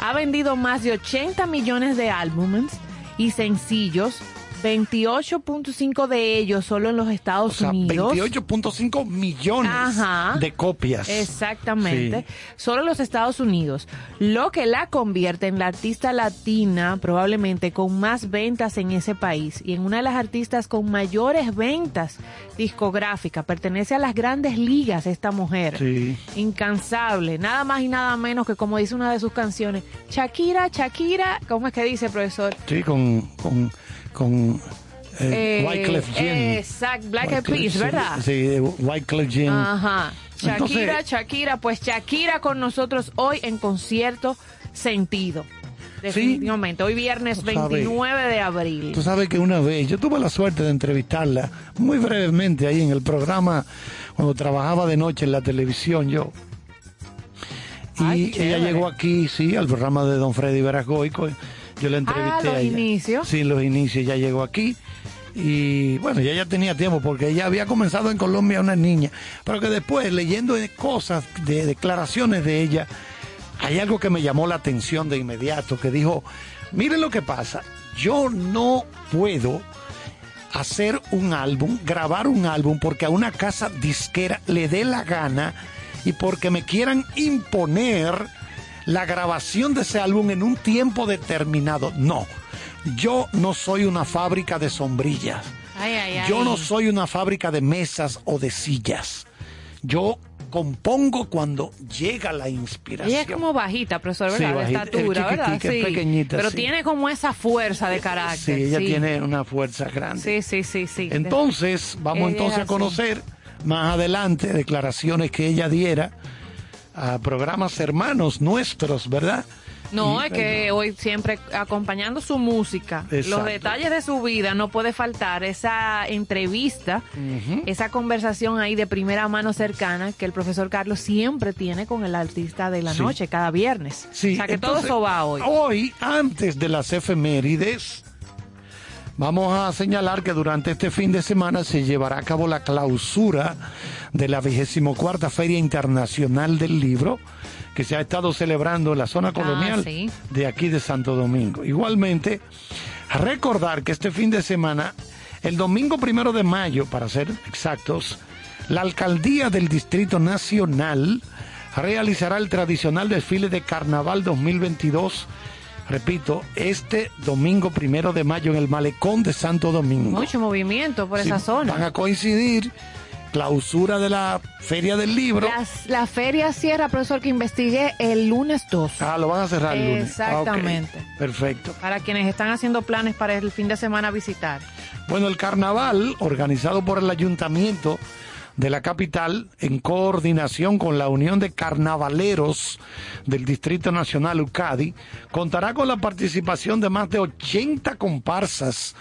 Ha vendido más de 80 millones de álbumes y sencillos 28.5 de ellos solo en los Estados O sea, Unidos. 28.5 millones Ajá. de copias. Exactamente. Sí. Solo en los Estados Unidos. Lo que la convierte en la artista latina probablemente con más ventas en ese país y en una de las artistas con mayores ventas discográficas. Pertenece a las grandes ligas esta mujer. Sí. Incansable. Nada más y nada menos que como dice una de sus canciones. Shakira, Shakira. ¿Cómo es que dice, profesor? Sí, con, con, con eh, Eh, Wyclef Jean. Exacto. Black Eyed Peas, sí, ¿verdad? Sí, de Wyclef Jean. Ajá. Shakira, Entonces- Shakira, pues Shakira con nosotros hoy en concierto sentido. Definitivamente. Hoy viernes Tú sabes. 29 de abril. Tú sabes que una vez yo tuve la suerte de entrevistarla muy brevemente ahí en el programa cuando trabajaba de noche en la televisión yo. Y Ay, ella llegó aquí, sí, al programa de Don Freddy Verasgoico. Yo la entrevisté Ah, los a ella. inicios. Sí, los inicios. Ya llegó aquí. Y bueno, ya ya tenía tiempo porque ella había comenzado en Colombia una niña. Pero que después, leyendo cosas, de declaraciones de ella, hay algo que me llamó la atención de inmediato, que dijo, miren lo que pasa, yo no puedo hacer un álbum, grabar un álbum porque a una casa disquera le dé la gana y porque me quieran imponer la grabación de ese álbum en un tiempo determinado. No, yo no soy una fábrica de sombrillas. Ay, ay, ay. Yo no soy una fábrica de mesas o de sillas. Yo compongo cuando llega la inspiración. Ella es como bajita, profesor, Sí, ¿verdad? de bajita, estatura, es ¿verdad? es Sí. pequeñita, Pero sí. tiene como esa fuerza de Sí, carácter. ella tiene una fuerza grande. Sí, sí, sí, sí. Entonces, vamos Ella entonces es a conocer más adelante declaraciones que ella diera a programas hermanos nuestros, ¿verdad? No, Y- es que hoy siempre acompañando su música, Exacto. los detalles de su vida, no puede faltar esa entrevista, esa conversación ahí de primera mano cercana que el profesor Carlos siempre tiene con el artista de la Sí. noche cada viernes. Sí, o sea que entonces, todo eso va hoy. Hoy, antes de las efemérides, vamos a señalar que durante este fin de semana se llevará a cabo la clausura de la 24 Feria Internacional del Libro, que se ha estado celebrando en la zona colonial Ah, sí. de aquí de Santo Domingo. Igualmente, recordar que este fin de semana, el domingo primero de mayo, para ser exactos, la alcaldía del Distrito Nacional realizará el tradicional desfile de Carnaval 2022. Repito, este domingo primero de mayo en el malecón de Santo Domingo. Mucho movimiento por Sí, esa zona. Van a coincidir clausura de la Feria del Libro. Las- la feria cierra, profesor, que investigué el lunes 2. Ah, lo van a cerrar el lunes. Ah. Exactamente. Perfecto. Para quienes están haciendo planes para el fin de semana visitar. Bueno, el carnaval, organizado por el ayuntamiento de la capital, en coordinación con la Unión de Carnavaleros del Distrito Nacional UCADI, contará con la participación de más de 80 comparsas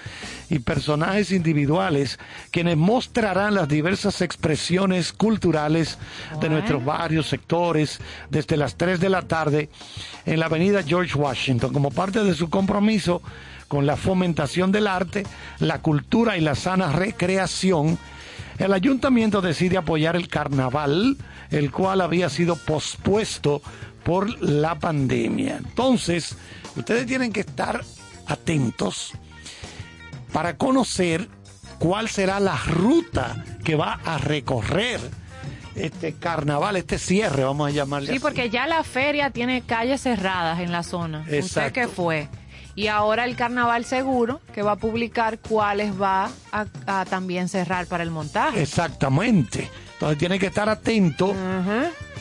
y personajes individuales, quienes mostrarán las diversas expresiones culturales de nuestros varios sectores desde las 3 de la tarde en la avenida George Washington, como parte de su compromiso con la fomentación del arte, la cultura y la sana recreación, el ayuntamiento decide apoyar el carnaval, el cual había sido pospuesto por la pandemia. Entonces, ustedes tienen que estar atentos para conocer cuál será la ruta que va a recorrer este carnaval, este cierre, vamos a llamarle Sí, así. porque ya la feria tiene calles cerradas en la zona. Usted que fue. Y ahora el carnaval seguro que va a publicar cuáles va a, a también cerrar para el montaje. Exactamente. Entonces tiene que estar atento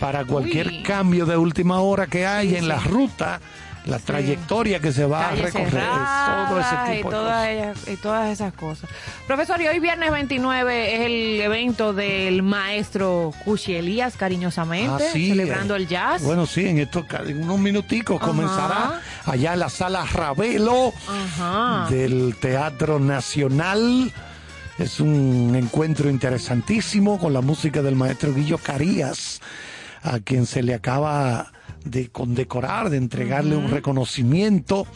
para cualquier Uy. cambio de última hora que haya Sí, en sí. la ruta, la trayectoria que se va a recorrer, todo ese y tipo de todas, cosas. y todas esas cosas. Profesor, y hoy viernes 29 es el evento del maestro Cuchi Elías, cariñosamente, Ah, sí, celebrando eh, el jazz. Bueno, sí, en, estos, en unos minuticos Ajá. comenzará allá en la sala Ravelo Ajá. del Teatro Nacional. Es un encuentro interesantísimo con la música del maestro Guillo Carías, a quien se le acaba de condecorar, de entregarle un reconocimiento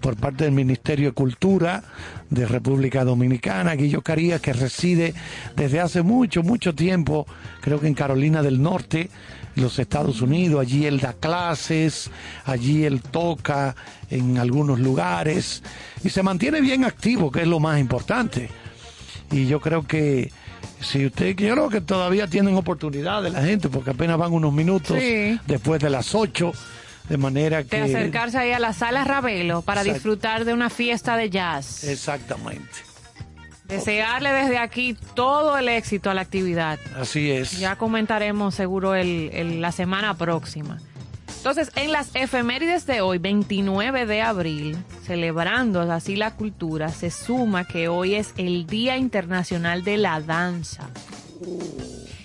por parte del Ministerio de Cultura de República Dominicana, Guillo Carías, que reside desde hace mucho, mucho tiempo, creo que en Carolina del Norte, los Estados Unidos, allí él da clases, allí él toca en algunos lugares y se mantiene bien activo, que es lo más importante. Y yo creo que si usted, yo creo que todavía tienen oportunidad de la gente, porque apenas van unos minutos después de las 8, de manera que... De acercarse ahí a la sala Ravelo para disfrutar de una fiesta de jazz. Exactamente. Desearle desde aquí todo el éxito a la actividad. Así es. Ya comentaremos seguro el, la semana próxima. Entonces, en las efemérides de hoy, 29 de abril, celebrando así la cultura, se suma que hoy es el Día Internacional de la Danza.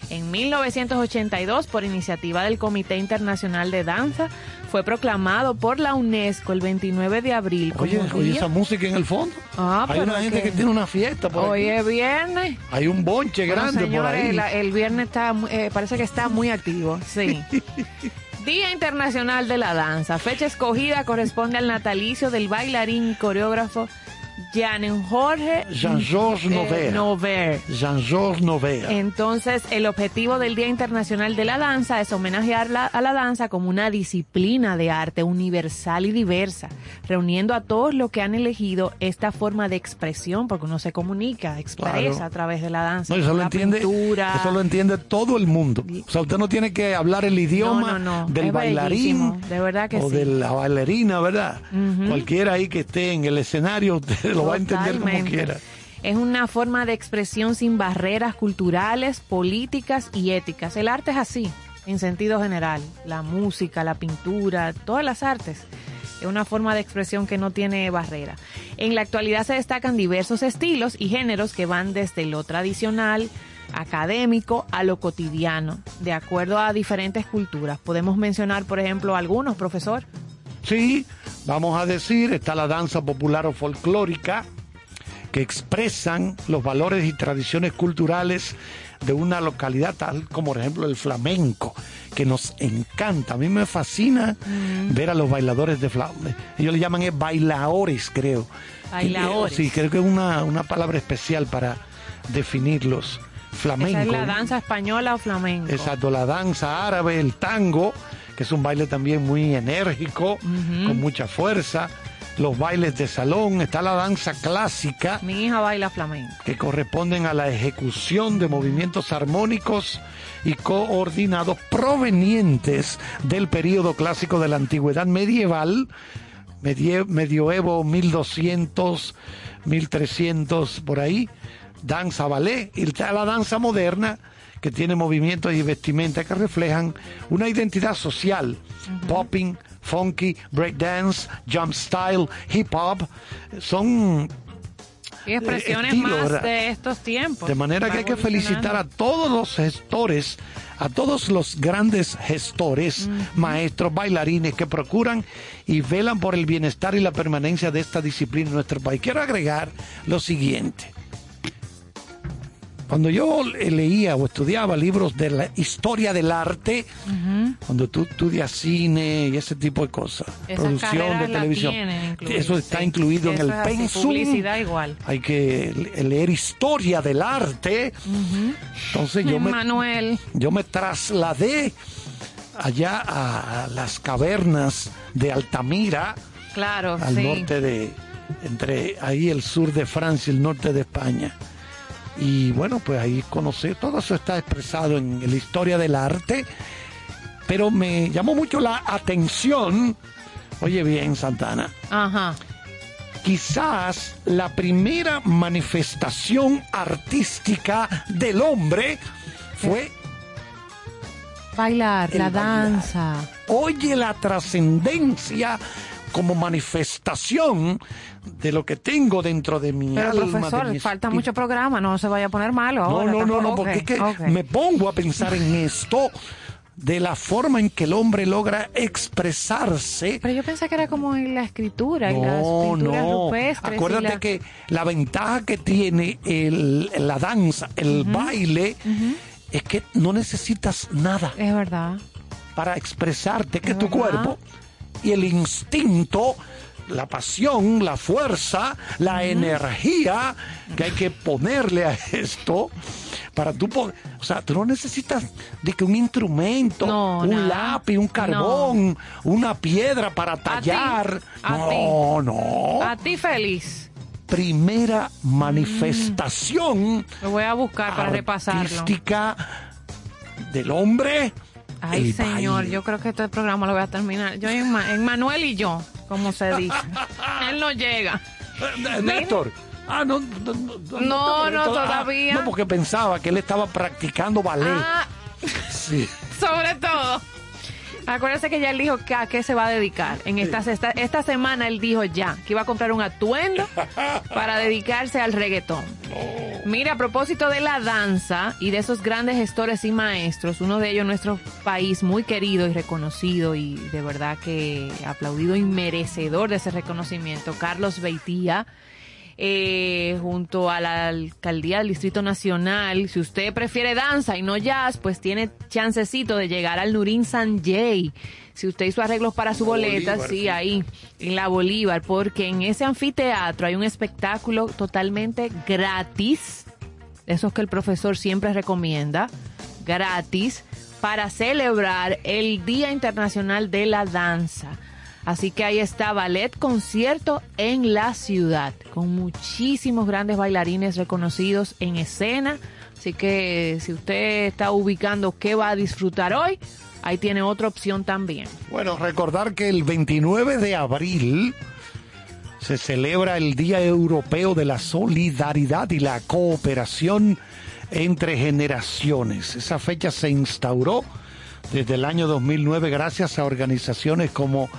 En 1982, por iniciativa del Comité Internacional de Danza, fue proclamado por la UNESCO el 29 de abril. Oye, oye esa música en el fondo. Ah, Hay una gente que... tiene una fiesta por Hoy es viernes. Hay un bonche grande por ahí. el viernes está, eh, parece que está muy activo, sí. Día Internacional de la Danza. Fecha escogida corresponde al natalicio del bailarín y coreógrafo Jean Jorge Jean-Georges eh, Nover. Jean-Georges Nover. Entonces, el objetivo del Día Internacional de la Danza es homenajear a la danza como una disciplina de arte universal y diversa, reuniendo a todos los que han elegido esta forma de expresión, porque uno se comunica, expresa a través de la danza. eso, lo entiende, eso lo entiende todo el mundo. O sea, usted no tiene que hablar el idioma del bailarín de verdad que o de la bailarina, ¿verdad? Cualquiera ahí que esté en el escenario, usted lo va a entender como quiera. Es una forma de expresión sin barreras culturales, políticas y éticas. El arte es así, en sentido general. La música, la pintura, todas las artes. Es una forma de expresión que no tiene barrera. En la actualidad se destacan diversos estilos y géneros que van desde lo tradicional, académico, a lo cotidiano, de acuerdo a diferentes culturas. Podemos mencionar, por ejemplo, algunos, profesor. Sí, vamos a decir, está la danza popular o folclórica, que expresan los valores y tradiciones culturales de una localidad tal como por ejemplo el flamenco, que nos encanta. A mí me fascina mm. ver a los bailadores de flamenco. Ellos le llaman es bailadores, creo. Bailadores. Sí, creo que es una, una palabra especial para definirlos. Flamenco. es la danza española o flamenco. Exacto, la danza árabe, el tango que es un baile también muy enérgico, con mucha fuerza. Los bailes de salón, está la danza clásica. Mi hija baila flamenco. Que corresponden a la ejecución de movimientos armónicos y coordinados provenientes del periodo clásico de la antigüedad medieval, medioevo 1200, 1300, por ahí, danza ballet, y la danza moderna, que tiene movimientos y vestimenta que reflejan una identidad social. Popping, funky, breakdance, jump style, hip hop, son y expresiones más de estos tiempos. De manera que hay que felicitar a todos los gestores, a todos los grandes gestores, maestros, bailarines que procuran y velan por el bienestar y la permanencia de esta disciplina en nuestro país. Quiero agregar lo siguiente. Cuando yo leía o estudiaba libros de la historia del arte, cuando tú estudias cine y ese tipo de cosas, producción de televisión, eso está incluido en el pensum. Publicidad igual. Hay que leer historia del arte. Entonces yo me, yo me trasladé allá a las cavernas de Altamira, claro, al norte de, entre ahí el sur de Francia y el norte de España. Y bueno, pues ahí conocí, todo eso está expresado en la historia del arte, pero me llamó mucho la atención, oye bien, Santana. Ajá. Quizás la primera manifestación artística del hombre fue bailar, la danza. Oye la trascendencia como manifestación de lo que tengo dentro de mi Pero alma. Profesor, falta mucho programa, no se vaya a poner malo. Ahora, no, no, no, porque es que me pongo a pensar en esto de la forma en que el hombre logra expresarse. Pero yo pensé que era como en la escritura, no, en las pinturas no. rupestres. Acuérdate que la ventaja que tiene el, la danza, el baile, es que no necesitas nada. Es verdad. para expresarte que tu cuerpo y el instinto, la pasión, la fuerza, la energía que hay que ponerle a esto para tú poder, o sea, tú no necesitas de que un instrumento, No, un nada. lápiz, un carbón, una piedra para tallar. A no, ti. no. A ti feliz. Primera manifestación Lo voy a buscar para repasarlo. artística del hombre. Ay, el señor, baile. yo creo que este programa lo voy a terminar. Yo en, Ma- en Manuel y yo, como se dice. Él no llega. Eh, Néstor. Ah, no, no, no, No, no, ah, todavía. no, porque pensaba que él estaba practicando ballet. Ah, Sí. sobre todo. Acuérdese que ya él dijo que a qué se va a dedicar. En esta, esta, esta semana él dijo ya que iba a comprar un atuendo para dedicarse al reggaetón. Mira, a propósito de la danza y de esos grandes gestores y maestros, uno de ellos nuestro país muy querido y reconocido y de verdad que aplaudido y merecedor de ese reconocimiento, Carlos Beitía, eh, junto a la alcaldía del Distrito Nacional. Si usted prefiere danza y no jazz, pues tiene chancecito de llegar al Nurín Sanjay. Si usted hizo arreglos para su boleta, Bolívar, sí, sí. ahí, en la Bolívar, porque en ese anfiteatro hay un espectáculo totalmente gratis, esos que el profesor siempre recomienda, gratis, para celebrar el Día Internacional de la Danza. Así que ahí está Ballet Concierto en la ciudad, con muchísimos grandes bailarines reconocidos en escena. Así que si usted está ubicando qué va a disfrutar hoy, ahí tiene otra opción también. Bueno, recordar que el 29 de abril se celebra el Día Europeo de la Solidaridad y la Cooperación entre Generaciones. Esa fecha se instauró desde el año 2009 gracias a organizaciones como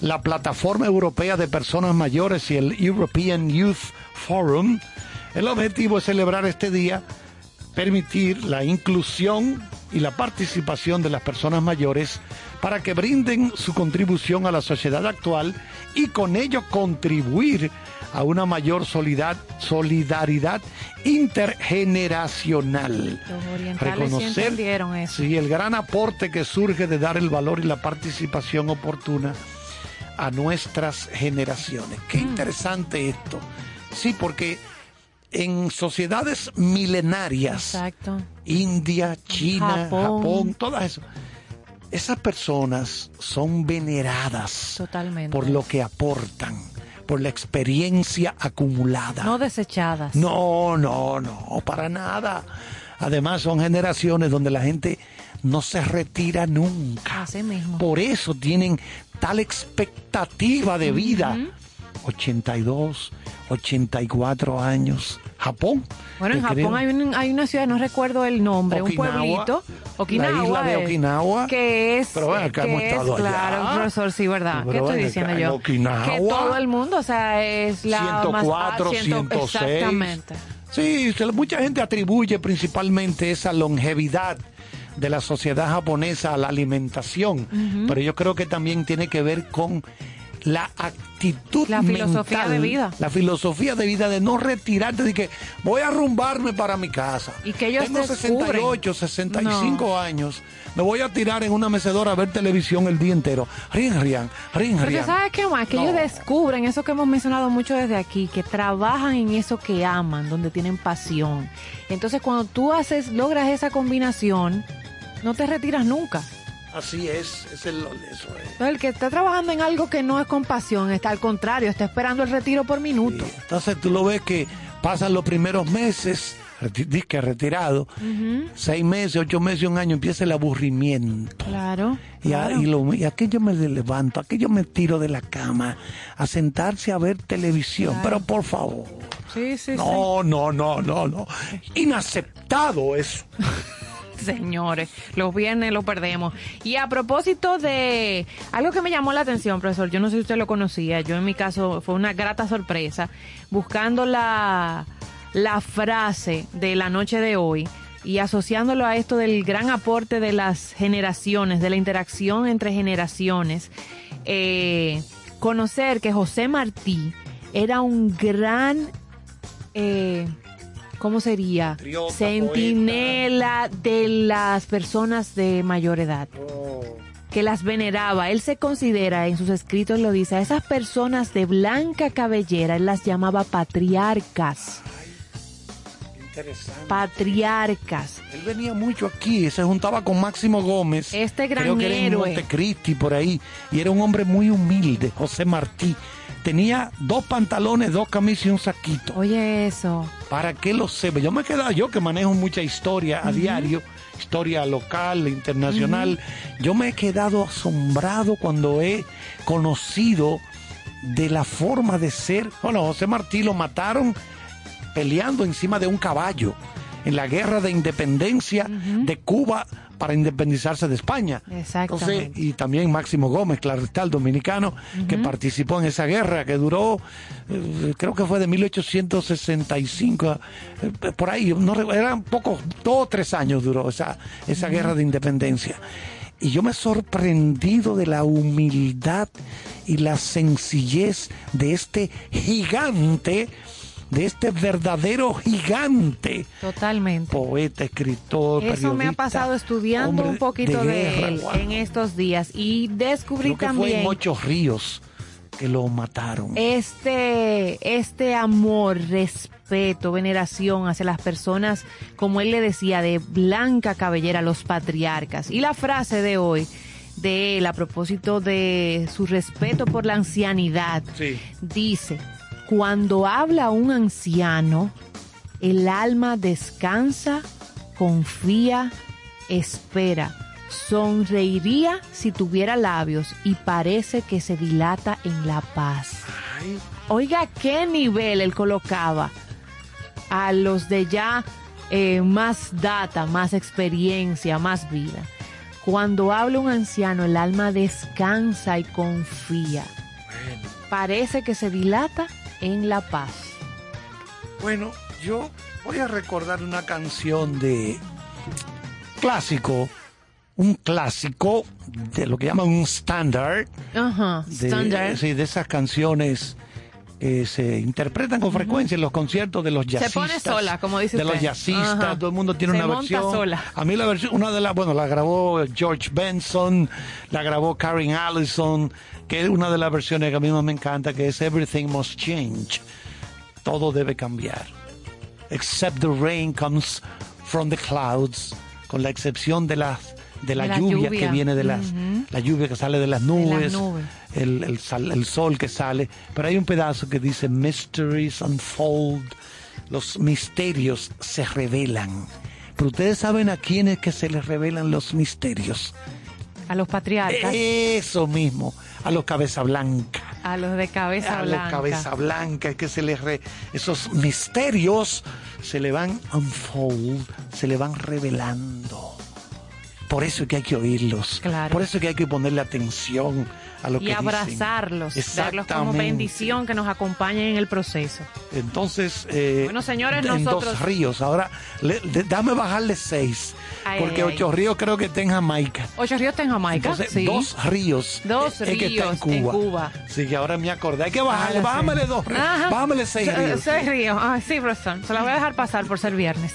la Plataforma Europea de Personas Mayores y el European Youth Forum. El objetivo es celebrar este día permitir la inclusión y la participación de las personas mayores para que brinden su contribución a la sociedad actual y con ello contribuir a una mayor solidad- solidaridad intergeneracional. Los orientales sí entendieron eso. sí, el gran aporte que surge de dar el valor y la participación oportuna a nuestras generaciones. Qué Mm. interesante esto. Sí, porque en sociedades milenarias, Exacto. India, China, Japón. Japón, todas eso, esas personas son veneradas Totalmente. por lo que aportan, por la experiencia acumulada. No desechadas. No, no, no, para nada. Además son generaciones donde la gente no se retira nunca. Así mismo. Por eso tienen tal expectativa de vida. 82, 84 años. Japón. Bueno, en Japón creo- hay, un- hay una ciudad, no recuerdo el nombre, Okinawa, un pueblito, Okinawa, la isla de eh, Okinawa. que es, Pero ven acá, que hemos es, estado allá. claro, profesor, sí, verdad. Pero ¿Qué estoy diciendo acá, yo? Okinawa. Que todo el mundo, o sea, es la más 104, ah, ciento- 106. Exactamente. Sí, mucha gente atribuye principalmente esa longevidad de la sociedad japonesa a la alimentación, pero yo creo que también tiene que ver con la actitud La filosofía mental, de vida. la filosofía de vida de no retirarte de que voy a arrumbarme para mi casa. Y que ellos Tengo descubren. 68, 65 No. años. Me voy a tirar en una mecedora a ver televisión el día entero. Rin, rian, rin, Pero rian. ¿sabes qué más? Que ellos descubren eso que hemos mencionado mucho desde aquí, que trabajan en eso que aman, donde tienen pasión. Entonces, cuando tú haces, logras esa combinación, no te retiras nunca. Así es, es el, eso es. El que está trabajando en algo que no es con pasión, está al contrario, está esperando el retiro por minuto. Entonces tú lo ves que pasan los primeros meses, disque retirado, seis meses, ocho meses, un año, empieza el aburrimiento. Claro. Y, a- claro. y, lo, y aquello me levanto, aquello me tiro de la cama a sentarse a ver televisión. Claro. Pero por favor, Sí, sí, no, no, no, no, no. Inaceptado eso. Señores, los viernes los perdemos. Y a propósito de algo que me llamó la atención, profesor, yo no sé si usted lo conocía, yo en mi caso fue una grata sorpresa, buscando la, la frase de la noche de hoy y asociándolo a esto del gran aporte de las generaciones, de la interacción entre generaciones, eh, conocer que José Martí era un gran, eh, ¿cómo sería? Patriota, Centinela de las personas de mayor edad. que las veneraba. Él se considera, en sus escritos lo dice, a esas personas de blanca cabellera, él las llamaba patriarcas. Interesante. Patriarcas. Él venía mucho aquí, se juntaba con Máximo Gómez. Este gran creo que era en héroe. Montecristi, por ahí. Y era un hombre muy humilde, José Martí. Tenía dos pantalones, dos camisas y un saquito. Oye, eso. ¿Para qué lo sepa? Yo me he quedado, yo que manejo mucha historia a diario, historia local, internacional, yo me he quedado asombrado cuando he conocido de la forma de ser. Bueno, José Martí lo mataron peleando encima de un caballo en la guerra de independencia de Cuba para independizarse de España. Entonces, y también Máximo Gómez, claro está, el dominicano, que participó en esa guerra que duró, eh, creo que fue de 1865, eh, por ahí, no, eran pocos, dos o tres años duró esa, esa guerra de independencia. Y yo me he sorprendido de la humildad y la sencillez de este gigante, de este verdadero gigante Totalmente. poeta, escritor, Eso me ha pasado estudiando un poquito de, guerra, él wow. en estos días y descubrí Creo que fue también en Ocho Ríos que lo mataron. este, este amor, respeto, veneración hacia las personas, como él le decía, de blanca cabellera, los patriarcas. Y la frase de hoy de él a propósito de su respeto por la ancianidad, Sí. dice, cuando habla un anciano, el alma descansa, confía, espera. Sonreiría si tuviera labios y parece que se dilata en la paz. Ay, Oiga, qué nivel él colocaba a los de ya eh, más data, más experiencia, más vida. Cuando habla un anciano, el alma descansa y confía. bueno. Parece que se dilata en la paz. Bueno, yo voy a recordar una canción de clásico, un clásico de lo que llaman un standard. Ajá, de, standard. sí, de esas canciones que se interpretan con frecuencia en los conciertos de los Se jazzistas. pone sola, como dice De los jazzistas, todo el mundo tiene Se una monta versión. sola. A mí la versión, una de las, bueno, la grabó George Benson, la grabó Karen Allison, que es una de las versiones que a mí más me encanta, que es Everything Must Change. Todo debe cambiar. Except the rain comes from the clouds, con la excepción de las de la, De la lluvia, lluvia. que viene de las la lluvia que sale de las nubes, nubes. El, el, sal- el sol que sale, pero hay un pedazo que dice mysteries unfold, los misterios se revelan. Pero ustedes saben a quién es que se les revelan los misterios. A los patriarcas, Eso mismo, a los cabeza blanca. a los de cabeza A los blanca. cabeza blanca, es que se les re- esos misterios se le van unfold, se le van revelando. Por eso es que hay que oírlos. Claro. Por eso es que hay que ponerle atención a lo y que dicen. abrazarlos, verlos como bendición que nos acompañen en el proceso. Entonces, eh, Bueno, señores, en nosotros- dos ríos. Ahora, le- dame bajarle seis. Ay, porque ay, ocho ríos creo que está en Jamaica. Ocho Ríos está en Jamaica, Entonces, sí. dos ríos. Dos es que está ríos en Cuba. Sí, que ahora me acordé. Hay que bajarle, Ah, sí. bájamele dos ríos. Ajá. Bájamele seis Se- ríos. Seis ríos. Ah, sí, profesor. Se la voy a dejar pasar por ser viernes.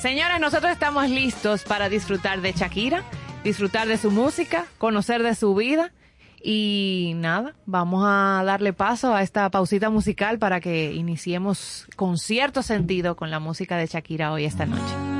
Señores, nosotros estamos listos para disfrutar de Shakira, disfrutar de su música, conocer de su vida. Y nada, vamos a darle paso a esta pausita musical para que iniciemos con cierto sentido con la música de Shakira hoy esta noche.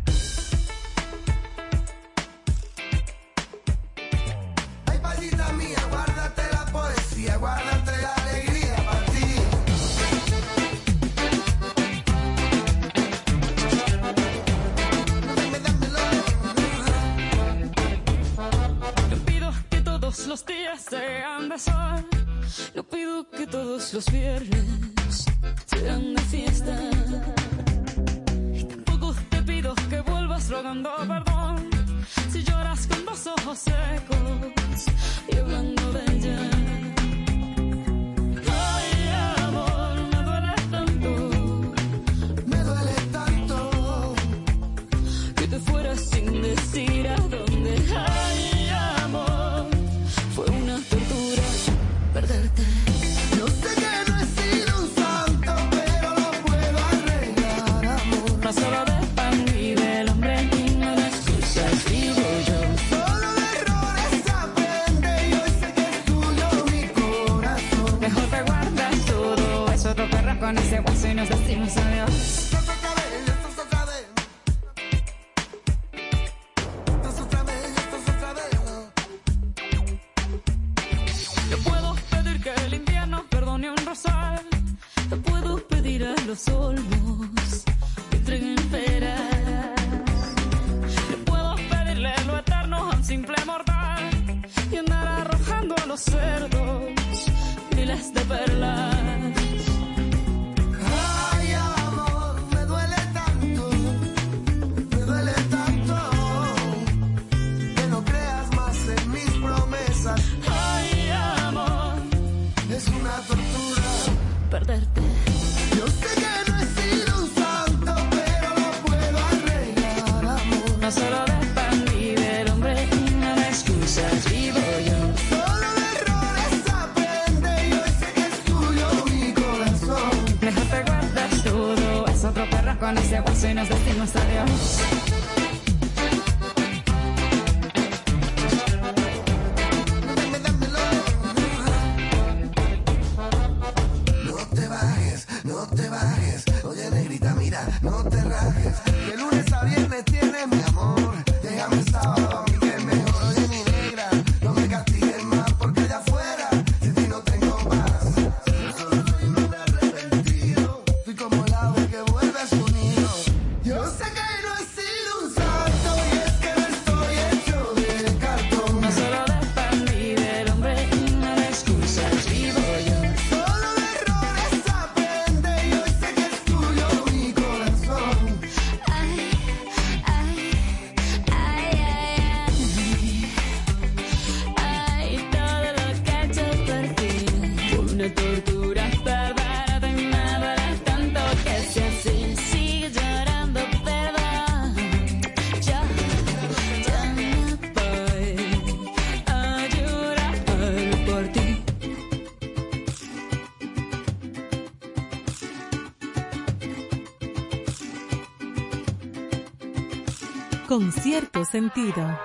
sexto sentido.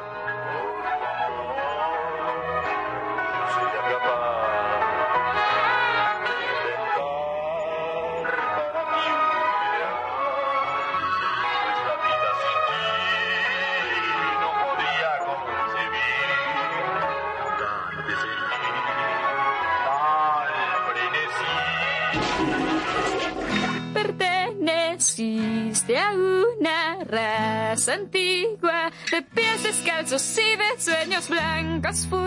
Perteneciste a una raza antigua y de sueños blancas fui.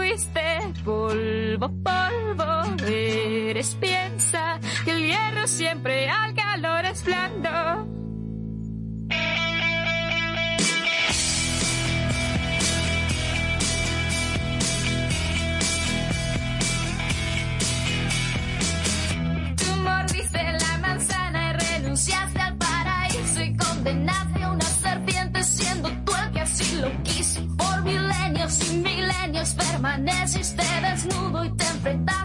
pusiste desnudo y te enfrentaste.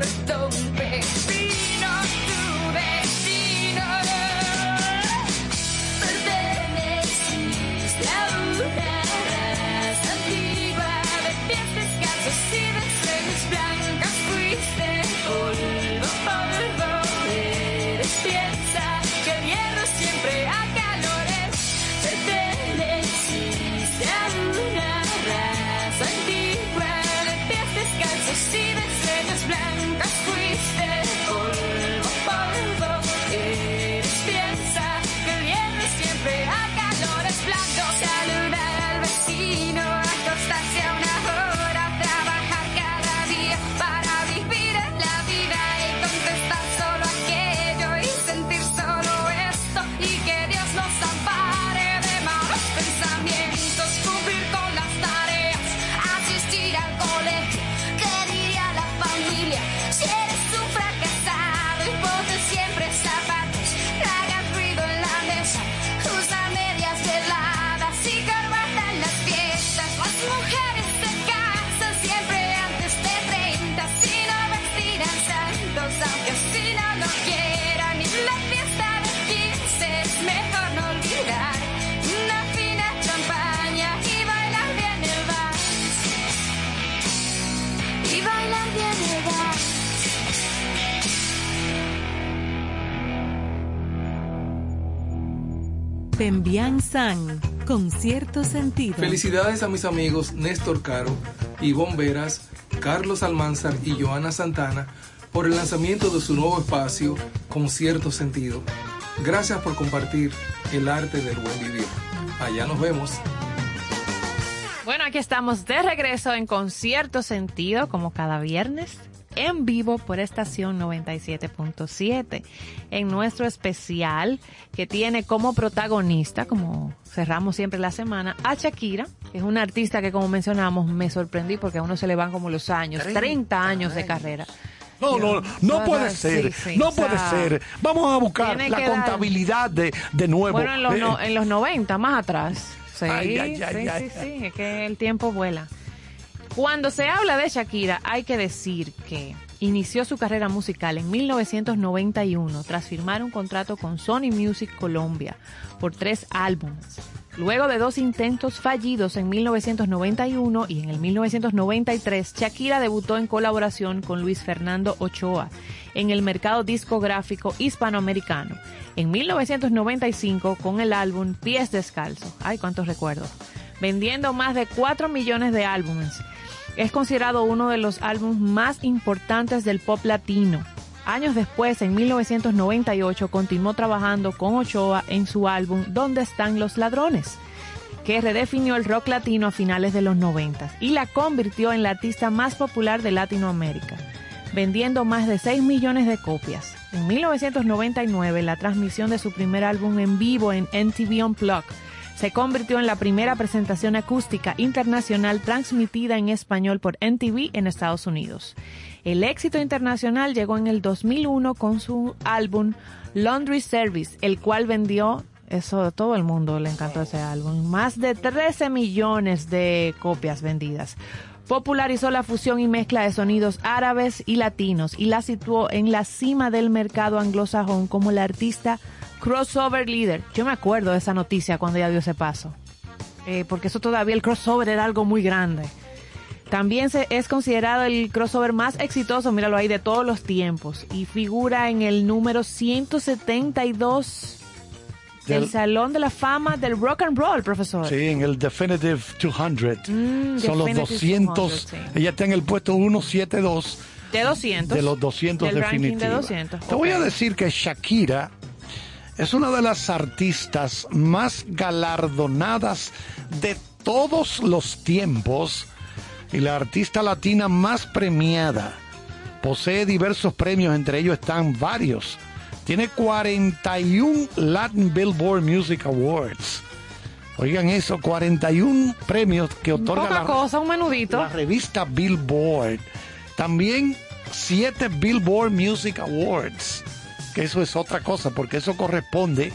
Te importó un Pembian San, con cierto sentido. Felicidades a mis amigos Néstor Caro, Ivonne Veras, Carlos Almanzar y Joana Santana por el lanzamiento de su nuevo espacio con cierto sentido. Gracias por compartir el arte del buen vivir. Allá nos vemos. Bueno, aquí estamos de regreso en concierto sentido, como cada viernes, en vivo por estación 97.7, en nuestro especial que tiene como protagonista, como cerramos siempre la semana, a Shakira, que es una artista que como mencionamos me sorprendí porque a uno se le van como los años, 30 años de carrera. No, no, no puede ser, sí, sí, no o sea, puede ser. Vamos a buscar la contabilidad de, de nuevo. Bueno, en los, Eh, no- en los 90, más atrás. Sí, Ay, ay, ay, sí, ay, sí, sí, es que el tiempo vuela. Cuando se habla de Shakira, hay que decir que inició su carrera musical en 1991 tras firmar un contrato con Sony Music Colombia por tres álbumes. Luego de dos intentos fallidos en 1991 y en el 1993, Shakira debutó en colaboración con Luis Fernando Ochoa en el mercado discográfico hispanoamericano. En 1995 con el álbum Pies Descalzos. Ay, cuántos recuerdos. Vendiendo más de 4 millones de álbumes. Es considerado uno de los álbumes más importantes del pop latino. Años después, en 1998, continuó trabajando con Ochoa en su álbum ¿Dónde están los ladrones? que redefinió el rock latino a finales de los 90 y la convirtió en la artista más popular de Latinoamérica, vendiendo más de 6 millones de copias. En 1999, la transmisión de su primer álbum en vivo en MTV Unplugged se convirtió en la primera presentación acústica internacional transmitida en español por MTV en Estados Unidos. El éxito internacional llegó en el 2001 con su álbum Laundry Service, el cual vendió, eso a todo el mundo le encantó ese álbum, más de 13 millones de copias vendidas. Popularizó la fusión y mezcla de sonidos árabes y latinos y la situó en la cima del mercado anglosajón como la artista crossover líder. Yo me acuerdo de esa noticia cuando ella dio ese paso. Eh, porque eso todavía el crossover era algo muy grande. También se, es considerado el crossover más exitoso, míralo ahí, de todos los tiempos. Y figura en el número 172 del Del- Salón de la Fama del Rock and Roll, profesor. Sí, en el Definitive 200. Mm, Son los Definitive 200. 200, sí. Ella está en el puesto 172 De 200. de los 200 Del ranking de definitivos. 200. Te voy a decir que Shakira es una de las artistas más galardonadas de todos los tiempos y la artista latina más premiada. Posee diversos premios, entre ellos están varios. Tiene 41 Latin Billboard Music Awards. Oigan eso, 41 premios que otorga Poca la, cosa, un menudito. la revista Billboard. También siete Billboard Music Awards. Eso es otra cosa, porque eso corresponde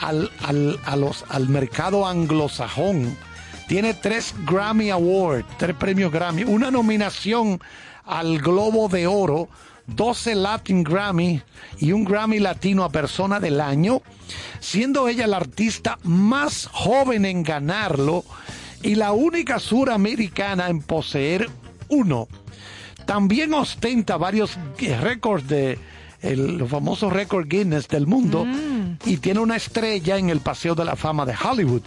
al, al, al mercado anglosajón. Tiene tres Grammy Awards, tres premios Grammy, una nominación al Globo de Oro, 12 Latin Grammy y un Grammy Latino a Persona del Año, siendo ella la artista más joven en ganarlo y la única suramericana en poseer uno. También ostenta varios récords de el- los famosos récords Guinness del mundo y tiene una estrella en el Paseo de la Fama de Hollywood.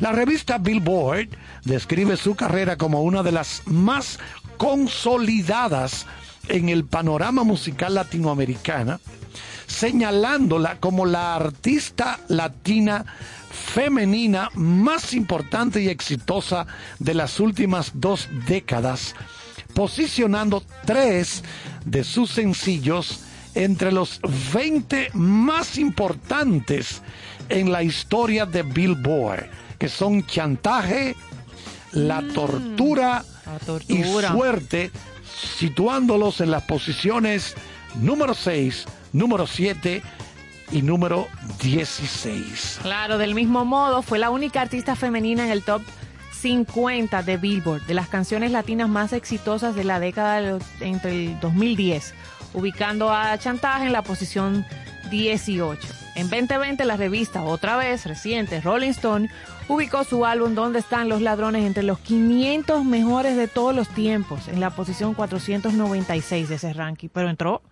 La revista Billboard describe su carrera como una de las más consolidadas en el panorama musical latinoamericana, señalándola como la artista latina femenina más importante y exitosa de las últimas dos décadas, posicionando tres de sus sencillos entre los 20 más importantes en la historia de Billboard, que son Chantaje, La Tortura, La y. Suerte, situándolos en las posiciones número 6, número 7 y número 16. Claro, del mismo modo, fue la única artista femenina en el top 50 de Billboard, de las canciones latinas más exitosas de la década de los- entre el 2010, ubicando a Chantaje en la posición 18. En 2020, la revista, otra vez reciente, Rolling Stone, ubicó su álbum Donde están los ladrones entre los 500 mejores de todos los tiempos, en la posición 496 de ese ranking, pero entró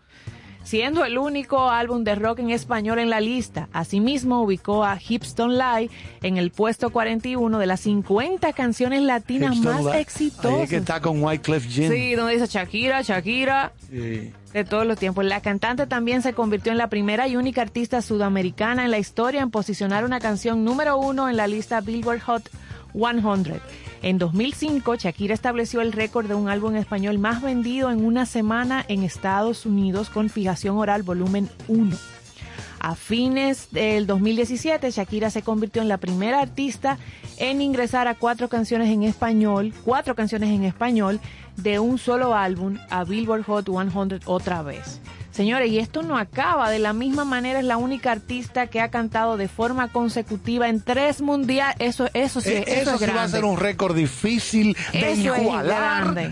siendo el único álbum de rock en español en la lista. Asimismo, ubicó a Hips Don't Lie en el puesto 41 de las 50 canciones latinas más. Ahí exitosas. es que está con Wyclef Jean. Sí, donde dice Shakira, Shakira, Sí. de todos los tiempos. La cantante también se convirtió en la primera y única artista sudamericana en la historia en posicionar una canción número uno en la lista Billboard Hot 100. En 2005, Shakira estableció el récord de un álbum español más vendido en una semana en Estados Unidos con Fijación Oral Volumen 1. A fines del 2017, Shakira se convirtió en la primera artista en ingresar a cuatro canciones en español, cuatro canciones en español de un solo álbum a Billboard Hot 100 otra vez. Señores, y esto no acaba. De la misma manera es la única artista que ha cantado de forma consecutiva en tres mundiales. Eso, eso sí, Eh, eso, Eso, es sí va a ser un récord difícil de Eso es igualar. grande.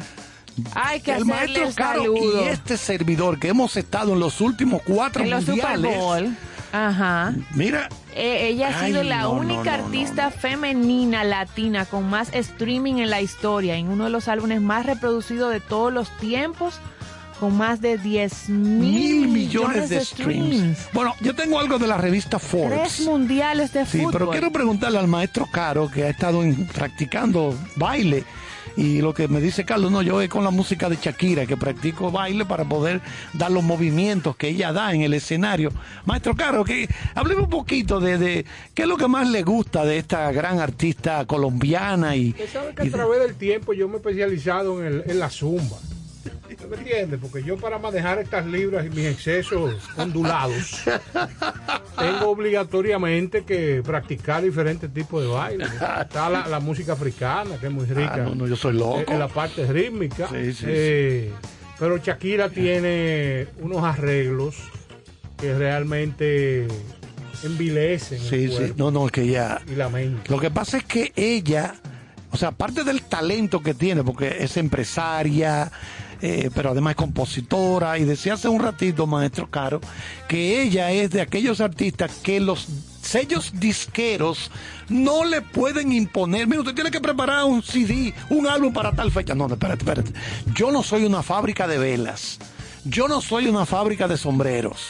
Hay que el maestro Caro y este servidor que hemos estado en los últimos cuatro en los Super mundiales. Bowl. Ajá. Mira, Eh, ella ha Ay, sido la no, única no, no, artista femenina latina con más streaming en la historia, en uno de los álbumes más reproducidos de todos los tiempos, con más de 10 mil, mil millones de streams. Bueno, yo tengo algo de la revista Tres Forbes. mundiales de Sí, fútbol. pero quiero preguntarle al maestro Caro, que ha estado en- practicando baile. Y lo que me dice Carlos, no, yo voy con la música de Shakira, que practico baile para poder dar los movimientos que ella da en el escenario. Maestro Caro, que hablemos un poquito de, de qué es lo que más le gusta de esta gran artista colombiana y, Usted sabe que y a través del tiempo yo me he especializado en, el- en la zumba. ¿Usted me entiende? Porque yo para manejar estas libras y mis excesos ondulados, tengo obligatoriamente que practicar diferentes tipos de baile. Está la, la música africana, que es muy rica. Ah, no, no, yo soy loco. eh, En la parte rítmica. Sí, sí, Eh, Pero Shakira tiene unos arreglos que realmente envilecen el Sí, sí, cuerpo no, no, que ya... y la mente. Lo que pasa es que ella, o sea, aparte del talento que tiene, porque es empresaria, eh, pero además es compositora, y decía hace un ratito, maestro Caro, que ella es de aquellos artistas que los sellos disqueros no le pueden imponer. Mira, usted tiene que preparar un CD, un álbum para tal fecha. No, espérate, espérate. Yo no soy una fábrica de velas. Yo no soy una fábrica de sombreros.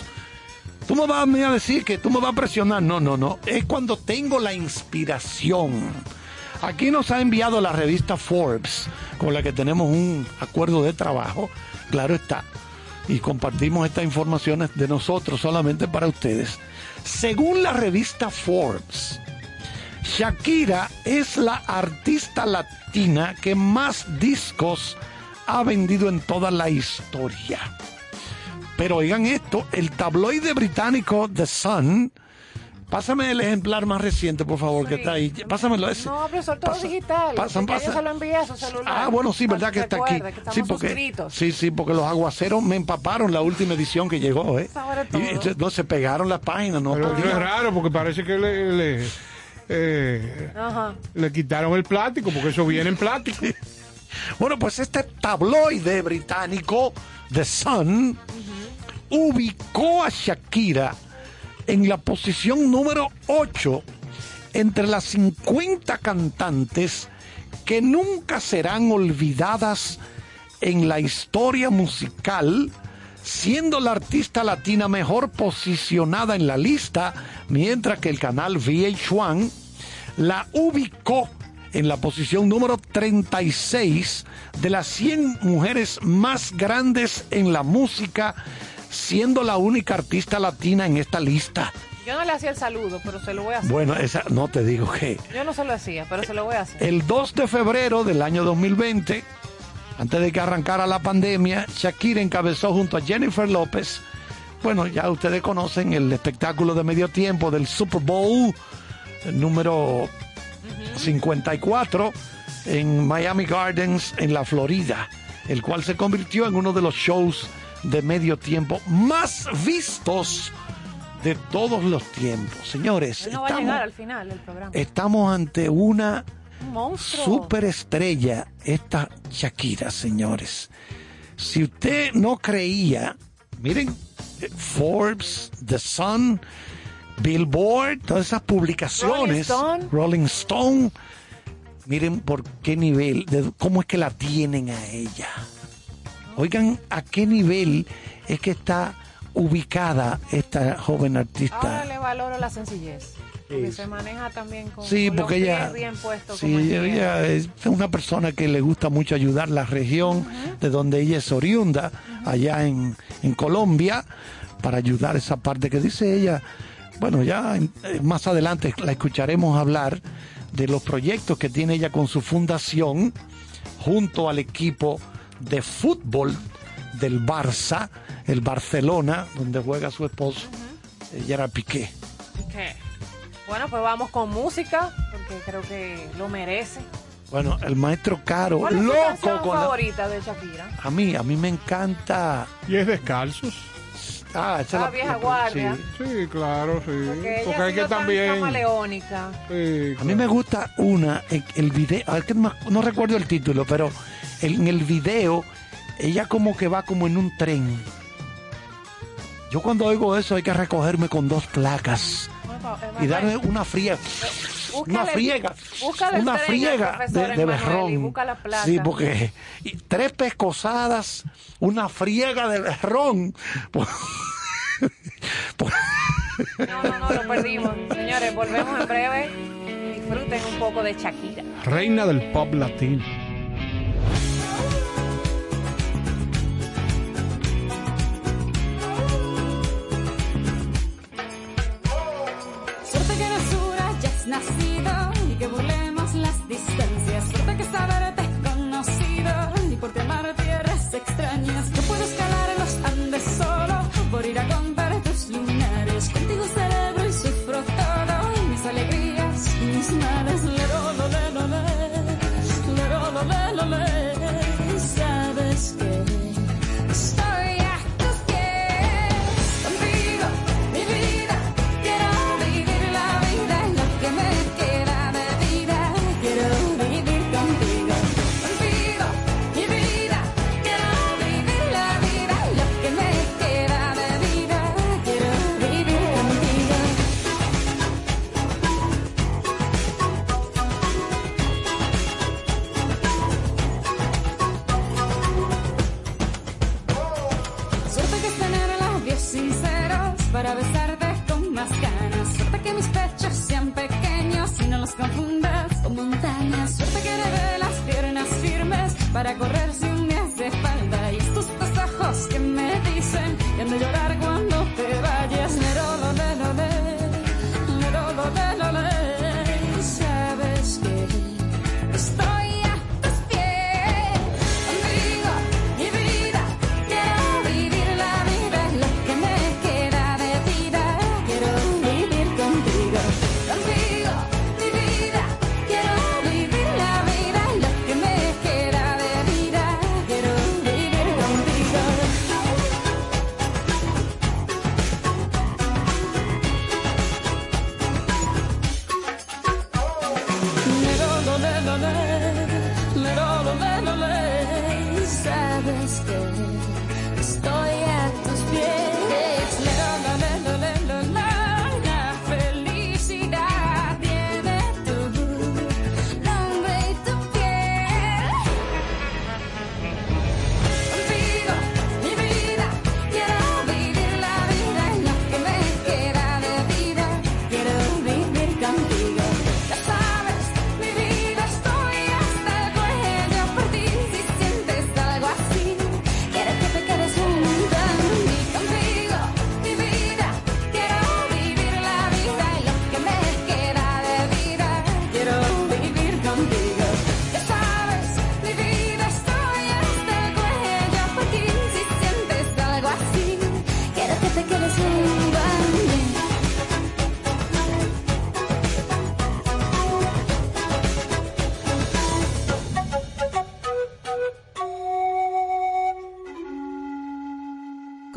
Tú me vas a decir que tú me vas a presionar. No, no, no. Es cuando tengo la inspiración. Aquí nos ha enviado la revista Forbes, con la que tenemos un acuerdo de trabajo. Claro está. Y compartimos estas informaciones de nosotros solamente para ustedes. Según la revista Forbes, Shakira es la artista latina que más discos ha vendido en toda la historia. Pero oigan esto, el tabloide británico The Sun, pásame el ejemplar más reciente, por favor, que está ahí. Pásamelo ese. No, profesor, todo Pasa- digital. pasan, porque yo pasa- se lo envié a su celular. Ah, bueno, sí, verdad que está aquí. Que Sí, porque, suscritos. sí, sí, porque los aguaceros me empaparon la última edición que llegó, ¿eh? Y no se pegaron las páginas, no Pero podía. es raro porque parece que le, le, eh, Ajá. le quitaron el plástico porque eso viene en plástico. Bueno, pues este tabloide británico, The Sun, ubicó a Shakira en la posición número 8 entre las 50 cantantes que nunca serán olvidadas en la historia musical, siendo la artista latina mejor posicionada en la lista, mientras que el canal VH1 la ubicó en la posición número 36 de las 100 mujeres más grandes en la música, siendo la única artista latina en esta lista. Yo no le hacía el saludo, pero se lo voy a hacer. Bueno, esa no te digo que Yo no se lo hacía, pero se lo voy a hacer. el 2 de febrero del año 2020, antes de que arrancara la pandemia, Shakira encabezó junto a Jennifer López. Bueno, ya ustedes conocen el espectáculo de medio tiempo del Super Bowl número 54 en Miami Gardens, en la Florida, el cual se convirtió en uno de los shows de medio tiempo más vistos de todos los tiempos. Señores, no va a estamos- llegar al final del programa. Estamos ante una monstruo. superestrella, esta Shakira, señores. Si usted no creía, miren, Forbes, The Sun, Billboard, todas esas publicaciones, Rolling Stone. Rolling Stone, miren por qué nivel, de, cómo es que la tienen a ella. Oigan a qué nivel es que está ubicada esta joven artista. Ahora le valoro la sencillez. Porque se maneja también con, Sí, con porque ella, bien puestos. sí, ella tierra. es una persona que le gusta mucho ayudar la región de donde ella es oriunda, allá en, en Colombia, para ayudar esa parte que dice ella. Bueno, ya en- eh, más adelante la escucharemos hablar de los proyectos que tiene ella con su fundación junto al equipo de fútbol del Barça, el Barcelona, donde juega su esposo, Gerard Piqué. Bueno, pues vamos con música, porque creo que lo merece. Bueno, el maestro Caro, ¿Cuál es tu loco canción con la- favorita de Shakira? A mí, a mí me encanta. Y es descalzos. Ah, esa es Ah, la vieja guardia. sí. Sí, claro, sí. Porque hay ha que también. Sí, A mí me gusta una, el, el video, ah, que no, no recuerdo el título, pero el- en el video ella como que va como en un tren. Yo cuando oigo eso hay que recogerme con dos placas y darme una friega, una friega, una friega de, de berrón. busca la placa. Sí, porque y tres pescosadas, una friega de berrón. No, no, no, lo perdimos. Señores, volvemos en breve. Disfruten un poco de Shakira. Reina del pop latino. Nacido y que burlemos las distancias. Suerte que saberte conocido y por ti confundas con montañas. Suerte que heredé las piernas firmes para correr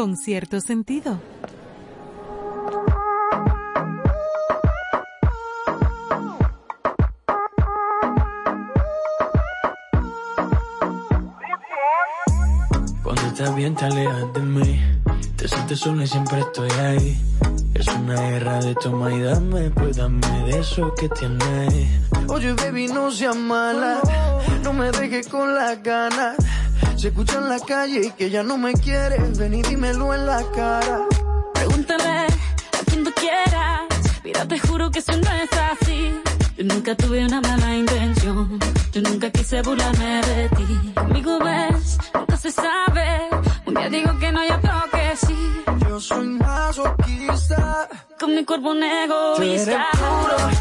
Con cierto sentido. Cuando estás bien te alejas de mí. Te sientes sola y siempre estoy ahí. Es una guerra de toma y dame Pues dame de eso que tienes. Oye baby no seas mala. No me dejes con las ganas Se escucha en la calle y que ya no me quieres Ven y dímelo en la cara Pregúntale a quien tú quieras. Mira, te juro que eso no es así. Yo nunca tuve una mala intención. Yo nunca quise burlarme de ti. Conmigo ves, nunca se sabe. Un día digo que no, y otro que sí. Yo soy masoquista Con mi cuerpo un Tú eres egoísta. puro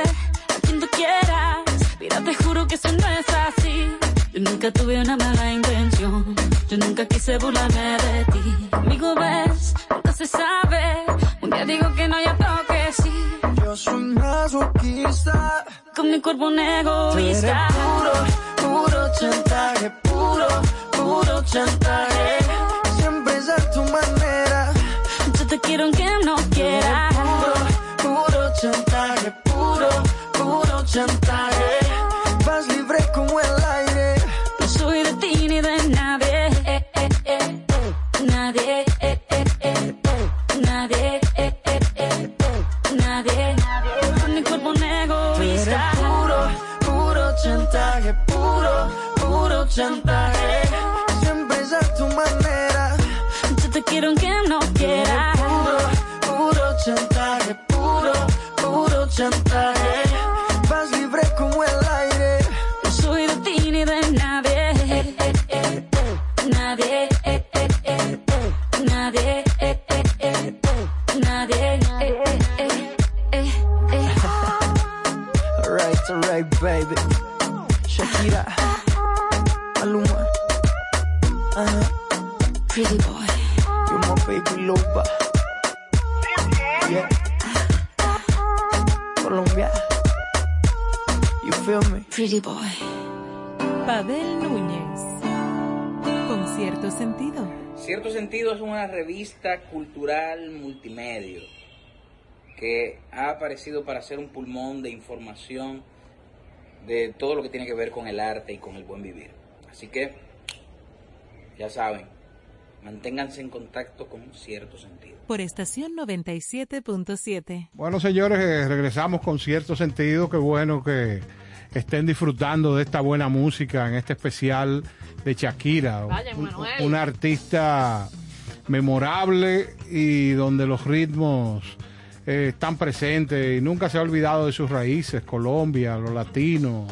nunca tuve una mala intención Yo nunca quise burlarme de ti Conmigo ves, nunca se sabe Un día digo que no, y otro que sí Yo soy masoquista. Con mi cuerpo un Tú eres egoísta puro, puro chantaje, puro, puro chantaje. Siempre es a tu manera. Yo te quiero aunque no quiera Puro, puro chantaje, puro, puro chantaje. Quiero aunque no quiera Puro, puro chantaje, puro, puro chantaje. Cultural multimedia que ha aparecido para ser un pulmón de información de todo lo que tiene que ver con el arte y con el buen vivir. Así que, ya saben, manténganse en contacto con cierto sentido. Por estación 97.7. Bueno, señores, eh, regresamos con cierto sentido. Qué bueno que estén disfrutando de esta buena música en este especial de Shakira. Vaya, Un- Manuel. una artista memorable y donde los ritmos eh, están presentes y nunca se ha olvidado de sus raíces, Colombia, lo latino.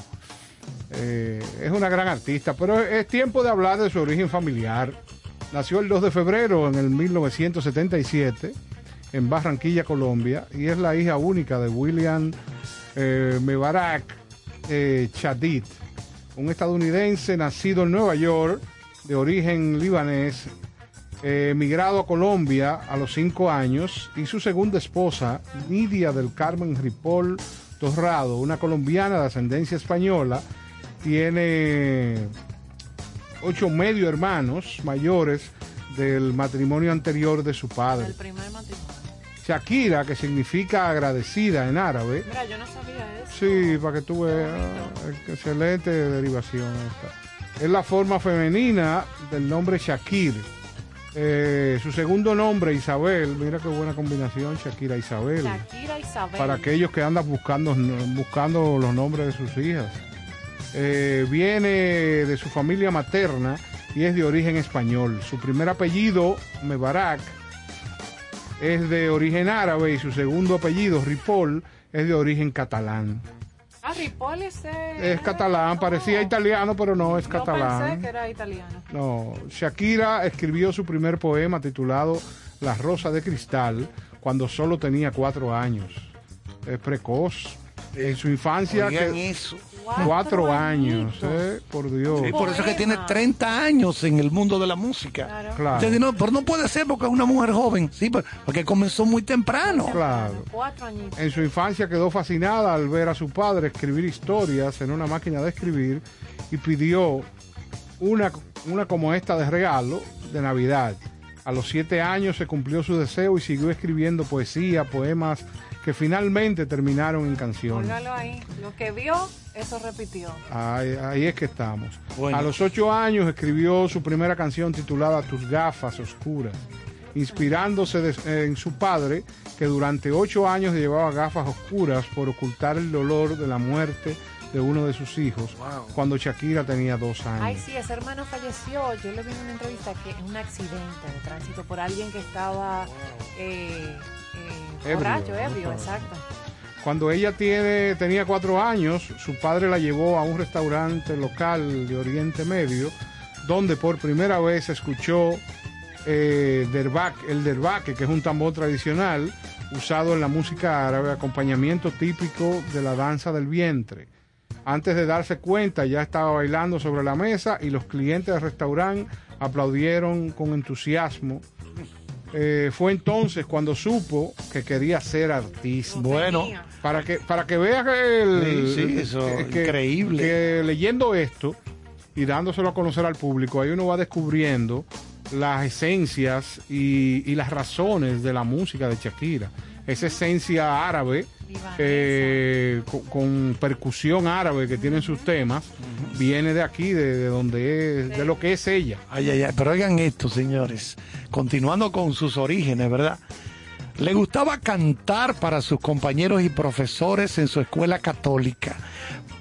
Eh, es una gran artista, pero es tiempo de hablar de su origen familiar. Nació el 2 de febrero en el 1977 en Barranquilla, Colombia, y es la hija única de William eh, Mebarak eh, Chadid, un estadounidense nacido en Nueva York, de origen libanés, eh, emigrado a Colombia a los cinco años, y su segunda esposa, Nidia del Carmen Ripoll Torrado, una colombiana de ascendencia española, tiene ocho medio hermanos mayores del matrimonio anterior de su padre. El primer matrimonio. Shakira, que significa agradecida en árabe. Mira, yo no sabía eso. Sí, para que tú veas. Excelente derivación esta. Es la forma femenina del nombre Shakir. Eh, su segundo nombre, Isabel. Mira qué buena combinación, Shakira Isabel. Shakira Isabel. Para aquellos que andan buscando, buscando los nombres de sus hijas. Eh, viene de su familia materna y es de origen español. Su primer apellido, Mebarak, es de origen árabe y su segundo apellido, Ripoll, es de origen catalán. Ah, Ripoll es... eh, Es catalán, parecía italiano, pero no es Yo pensé catalán. que era italiano. No, Shakira escribió su primer poema titulado La Rosa de Cristal cuando solo tenía cuatro años. Es precoz. En su infancia, Oigan que- eso. Cuatro años, eh, por Dios. Sí, por eso es que tiene 30 años en el mundo de la música. Claro. Dice, no, pero no puede ser porque es una mujer joven. Sí, pero- porque comenzó muy temprano. Claro. Cuatro añitos. En su infancia quedó fascinada al ver a su padre escribir historias en una máquina de escribir y pidió una, una como esta de regalo de Navidad. A los siete años se cumplió su deseo y siguió escribiendo poesía, poemas que finalmente terminaron en canciones. Póngalo ahí. Lo que vio, eso repitió. Ahí, ahí es que estamos. Bueno. A los ocho años escribió su primera canción titulada Tus gafas oscuras, inspirándose de- en su padre, que durante ocho años llevaba gafas oscuras por ocultar el dolor de la muerte de uno de sus hijos, cuando Shakira tenía dos años. Ay, sí, ese hermano falleció. Yo le vi en una entrevista que en un accidente de tránsito por alguien que estaba eh, eh, Ebrio. borracho, ebrio, Ajá. exacto. Cuando ella tiene, tenía cuatro años, su padre la llevó a un restaurante local de Oriente Medio, donde por primera vez escuchó eh, el derbaque, que es un tambor tradicional usado en la música árabe, acompañamiento típico de la danza del vientre. Antes de darse cuenta, ya estaba bailando sobre la mesa y los clientes del restaurante aplaudieron con entusiasmo. Eh, fue entonces cuando supo que quería ser artista. Bueno, Para que, para que veas que, el- Sí, sí, eso, increíble. que leyendo esto y dándoselo a conocer al público, ahí uno va descubriendo las esencias y, y las razones de la música de Shakira. Esa esencia árabe, eh, con, con percusión árabe que tienen sus temas, viene de aquí, de, de donde es, de lo que es ella. Ay, ay, ay. Pero oigan esto, señores. Continuando con sus orígenes, ¿verdad? Le gustaba cantar para sus compañeros y profesores en su escuela católica.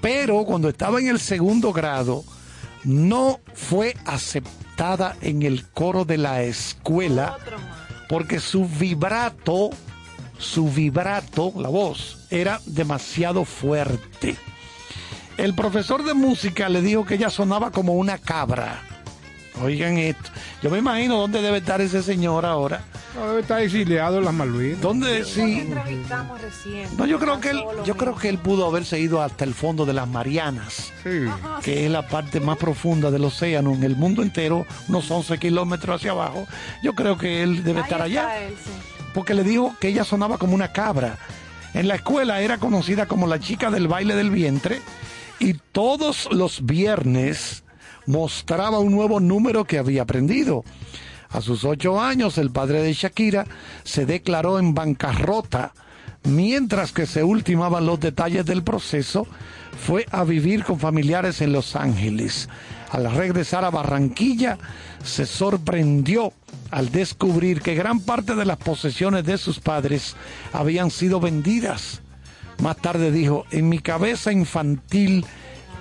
Pero cuando estaba en el segundo grado, no fue aceptada en el coro de la escuela porque su vibrato, su vibrato, la voz, era demasiado fuerte. El profesor de música le dijo que ella sonaba como una cabra. Oigan esto. Yo me imagino dónde debe estar ese señor ahora. No, debe estar exiliado en las Malvinas. ¿Dónde? Sí. entrevistamos recién. No, yo creo que él, yo creo que él pudo haberse ido hasta el fondo de las Marianas, que es la parte más profunda del océano en el mundo entero, unos 11 kilómetros hacia abajo. Yo creo que él debe estar allá, porque le dijo que ella sonaba como una cabra. En la escuela era conocida como la chica del baile del vientre y todos los viernes mostraba un nuevo número que había aprendido. A sus ocho años, el padre de Shakira se declaró en bancarrota. Mientras que se ultimaban los detalles del proceso, fue a vivir con familiares en Los Ángeles. Al regresar a Barranquilla, se sorprendió al descubrir que gran parte de las posesiones de sus padres habían sido vendidas. Más tarde dijo, en mi cabeza infantil,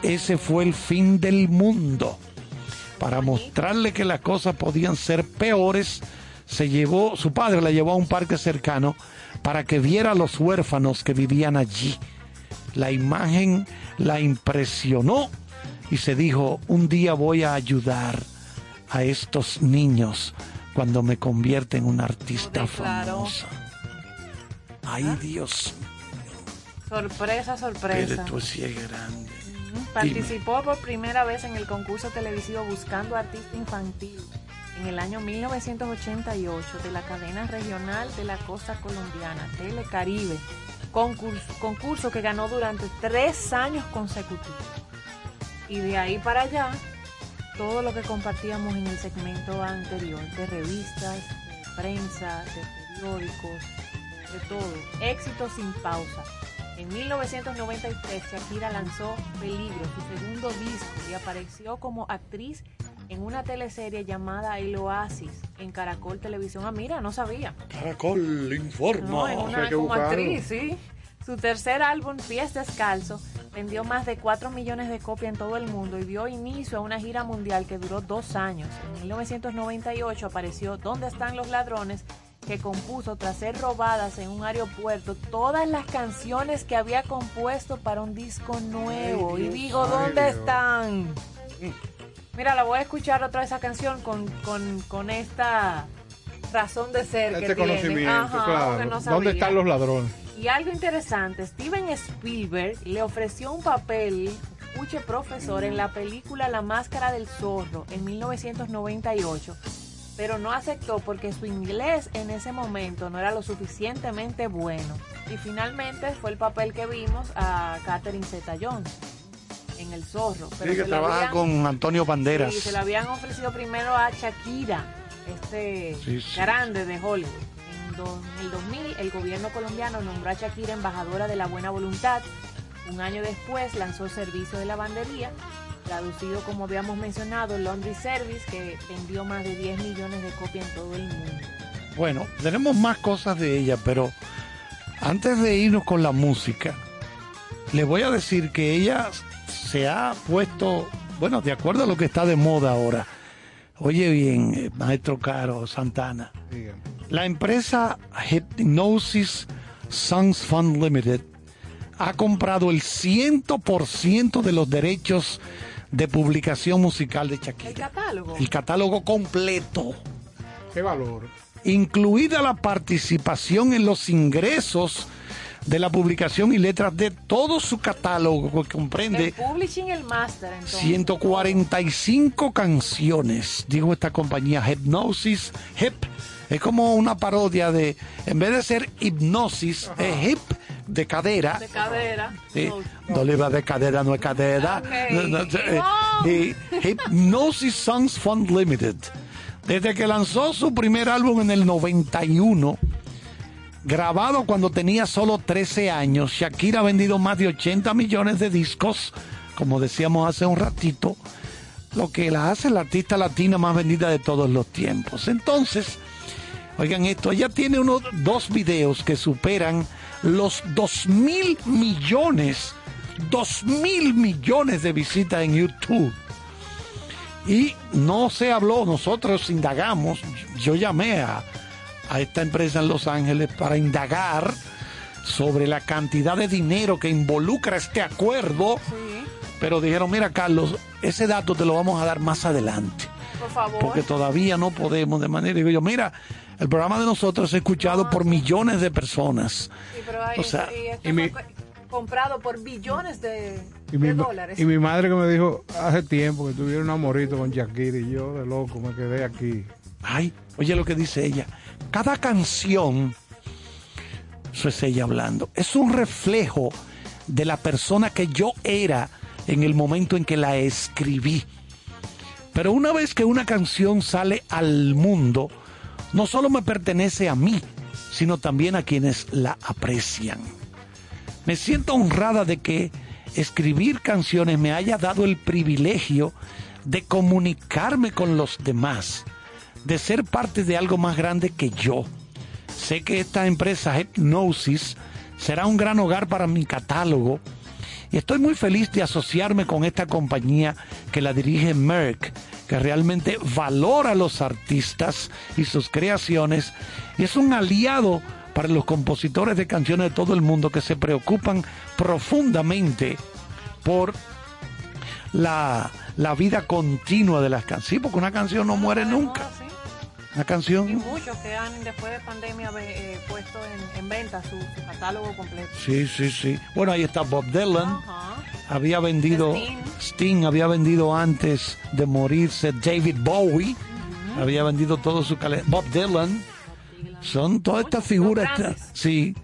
ese fue el fin del mundo. Para mostrarle que las cosas podían ser peores, se llevó, su padre la llevó a un parque cercano para que viera a los huérfanos que vivían allí. La imagen la impresionó y se dijo, un día voy a ayudar a estos niños cuando me convierta en una artista famosa. Ay, Dios, Sorpresa, pero sorpresa. tú sí es grande. Participó por primera vez en el concurso televisivo Buscando Artista Infantil en el año 1988 de la cadena regional de la costa colombiana, Telecaribe. Concurso, concurso que ganó durante tres años consecutivos. Y de ahí para allá, todo lo que compartíamos en el segmento anterior, de revistas, de prensa, de periódicos, de todo. Éxito sin pausa. En 1993 Shakira lanzó Peligro, su segundo disco, y apareció como actriz en una teleserie llamada El Oasis en Caracol Televisión. Ah, mira, no sabía. Caracol informa. No, en una como buscarlo. actriz, sí. Su tercer álbum, Pies Descalzo, vendió más de 4 millones de copias en todo el mundo y dio inicio a una gira mundial que duró dos años. En 1998 apareció ¿Dónde están los ladrones? que compuso tras ser robadas en un aeropuerto todas las canciones que había compuesto para un disco nuevo. y digo, ¿dónde están? Mira, la voy a escuchar otra vez esa canción con, con, con esta razón de ser que Este tiene. conocimiento, Ajá, claro. que no ¿Dónde están los ladrones? Y algo interesante, Steven Spielberg le ofreció un papel, escuche profesor, en la película La Máscara del Zorro en 1998, pero no aceptó porque su inglés en ese momento no era lo suficientemente bueno. Y finalmente fue el papel que vimos a Catherine Zeta-Jones en El Zorro. Pero Sí, que trabaja habían- con Antonio Banderas. Sí, se lo habían ofrecido primero a Shakira, este Sí, sí. grande de Hollywood. En do- en el 2000, el gobierno colombiano nombró a Shakira embajadora de la buena voluntad. Un año después lanzó Servicio de Lavandería, traducido como habíamos mencionado, Laundry Service, que vendió más de 10 millones de copias en todo el mundo. Bueno, tenemos más cosas de ella, pero antes de irnos con la música, le voy a decir que ella se ha puesto, bueno, de acuerdo a lo que está de moda ahora. Oye bien, eh, maestro Caro Santana. Dígame. La empresa Hypnosis Songs Fund Limited ha comprado el 100% de los derechos de publicación musical de El Shakira. catálogo. El catálogo completo ¿Qué valor? incluida la participación en los ingresos de la publicación y letras de todo su catálogo que El comprende publishing, el master, entonces. 145 canciones, dijo esta compañía Hypnosis Hip. Es como una parodia de, en vez de ser hipnosis, es hip de cadera. De cadera. Sí, No, Doliva de cadera no es cadera. Ok. No, no, eh, No. y Hypnosis Songs Fund Limited. Desde que lanzó su primer álbum en el 91, grabado cuando tenía solo 13 años, Shakira ha vendido más de 80 millones de discos, como decíamos hace un ratito, lo que la hace la artista latina más vendida de todos los tiempos. Entonces, Oigan esto, ella tiene unos dos videos que superan los 2 mil millones, 2 mil millones de visitas en YouTube. Y no se habló, nosotros indagamos, yo llamé a, a esta empresa en Los Ángeles para indagar sobre la cantidad de dinero que involucra este acuerdo, Sí, pero dijeron, mira Carlos, ese dato te lo vamos a dar más adelante por favor. porque todavía no podemos de manera. Digo yo, mira, el programa de nosotros es escuchado por millones de personas. Sí, pero hay, O sea, y mi- fue comprado por billones de, mi, dólares. y mi madre que me dijo hace tiempo que tuviera un amorito con Shakira y yo de loco me quedé aquí. Ay, oye lo que dice ella. Cada canción, eso es ella hablando, es un reflejo de la persona que yo era en el momento en que la escribí. Pero una vez que una canción sale al mundo, no solo me pertenece a mí, sino también a quienes la aprecian. Me siento honrada de que escribir canciones me haya dado el privilegio de comunicarme con los demás, de ser parte de algo más grande que yo. Sé que esta empresa Hypnosis será un gran hogar para mi catálogo y estoy muy feliz de asociarme con esta compañía que la dirige Merck, que realmente valora a los artistas y sus creaciones y es un aliado para los compositores de canciones de todo el mundo que se preocupan profundamente por la, la vida continua de las canciones. Sí, porque una canción no muere nunca. Una Y canción, muchos que han después de pandemia eh, puesto en, en venta su, su catálogo completo. sí, sí, sí. Bueno, ahí está Bob Dylan. Había vendido, Sting. Sting había vendido antes de morirse, David Bowie había vendido todo su calendario, Bob Dylan. Son todas estas figuras, sí.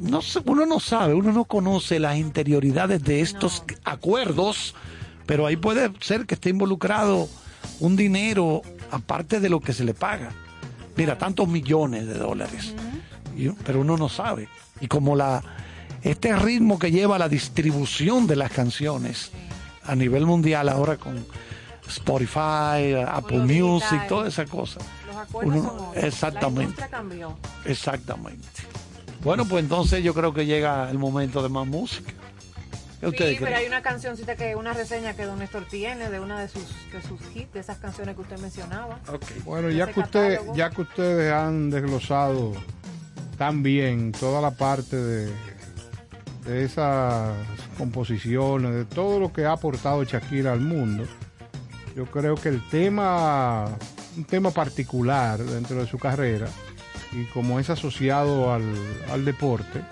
No sé, uno no sabe, uno no conoce las interioridades de estos acuerdos, pero ahí puede ser que esté involucrado un dinero aparte de lo que se le paga. Mira, tantos millones de dólares. Pero uno no sabe. Y como la este ritmo que lleva la distribución de las canciones a nivel mundial ahora con Spotify, Apple Music, toda esa cosa. Los acuerdos Uno- son otros. La exactamente. cambió. Exactamente. Bueno, pues entonces yo creo que llega el momento de más música. ¿Qué ustedes Sí, pero creen? hay una cancioncita que, una reseña que Don Néstor tiene de una de sus, de sus hits, de esas canciones que usted mencionaba. Bueno, Ese ya que usted, ya que ustedes han desglosado tan bien toda la parte de, de esas composiciones, de todo lo que ha aportado Shakira al mundo, yo creo que el tema, un tema particular dentro de su carrera, y como es asociado al, al deporte,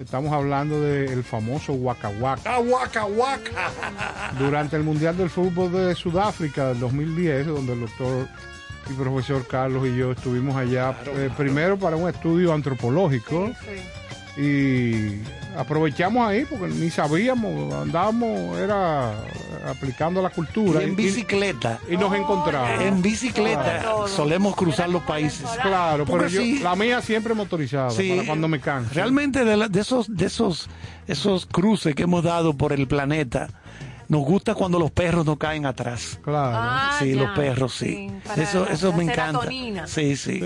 estamos hablando del famoso Waka Waka. ¡Ah, Waka Waka! Durante el Mundial del Fútbol de Sudáfrica del 2010, donde el doctor y profesor Carlos y yo estuvimos allá, eh, primero para un estudio antropológico y aprovechamos ahí porque ni sabíamos, andábamos, era aplicando la cultura. Y en bicicleta. Y, nos encontramos. En bicicleta Claro. solemos cruzar los países. Claro, pero yo, sí, la mía siempre motorizada, Sí. para cuando me canso. Realmente de, la- de esos de esos esos cruces que hemos dado por el planeta, nos gusta cuando los perros no caen atrás. Claro. Ah, sí, ya. los perros, sí. Eso eso me encanta. Sí, sí. Sí.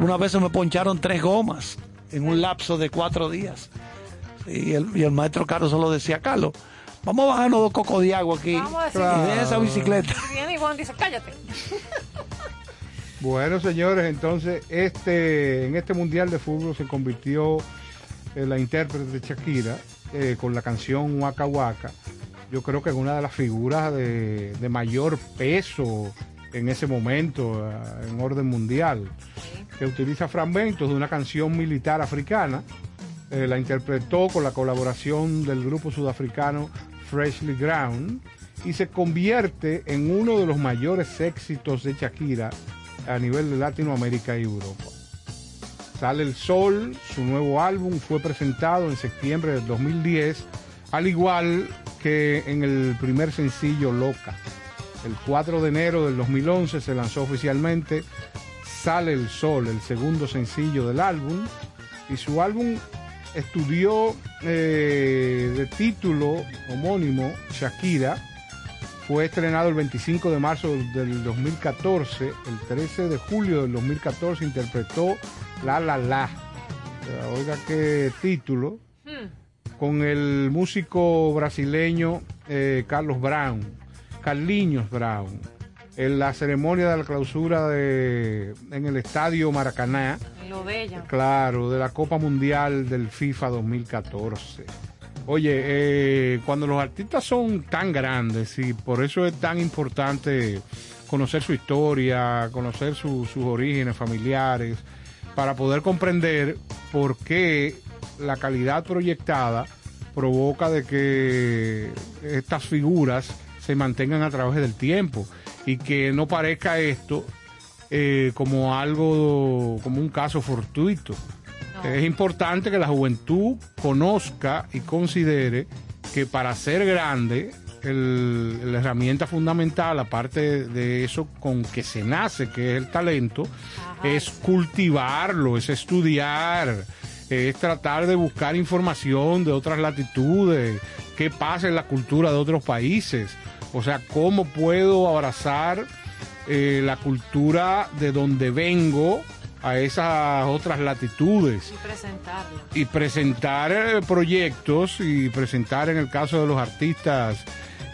Una vez se me poncharon tres gomas en un lapso de cuatro días. Sí, y, el, y el maestro Carlos solo decía, Carlos, vamos a bajarnos dos cocos de agua aquí. Vamos a decir- Y deja esa bicicleta. Y viene y Juan dice, cállate. Bueno, señores, entonces este en este mundial de fútbol se convirtió en la intérprete de Shakira eh, con la canción Waka Waka. Yo creo que es una de las figuras de, de mayor peso en ese momento eh, en orden mundial, que utiliza fragmentos de una canción militar africana. Eh, la interpretó con la colaboración del grupo sudafricano Freshly Ground y se convierte en uno de los mayores éxitos de Shakira a nivel de Latinoamérica y Europa. Sale el Sol, su nuevo álbum fue presentado en septiembre del 2010, al igual que en el primer sencillo Loca. El 4 de enero del 2011 se lanzó oficialmente Sale el Sol, el segundo sencillo del álbum, y su álbum estudió eh, de título homónimo Shakira, fue estrenado el 25 de marzo del 2014. El 13 de julio del 2014 interpretó La La La. Eh, Oiga qué título. Con el músico brasileño eh, Carlos Brown. Carliños Brown. En la ceremonia de la clausura de, en el estadio Maracaná. Claro, de la Copa Mundial del FIFA 2014. Oye, eh, cuando los artistas son tan grandes y por eso es tan importante conocer su historia, conocer su- sus orígenes familiares, para poder comprender por qué la calidad proyectada provoca de que estas figuras se mantengan a través del tiempo y que no parezca esto eh, como algo, como un caso fortuito. Es importante que la juventud conozca y considere que para ser grande, el- la herramienta fundamental, aparte de eso con que se nace, que es el talento, es cultivarlo, es estudiar, es tratar de buscar información de otras latitudes, qué pasa en la cultura de otros países. O sea, cómo puedo abrazar eh, la cultura de donde vengo a esas otras latitudes Y presentarla. y presentar eh, proyectos y presentar en el caso de los artistas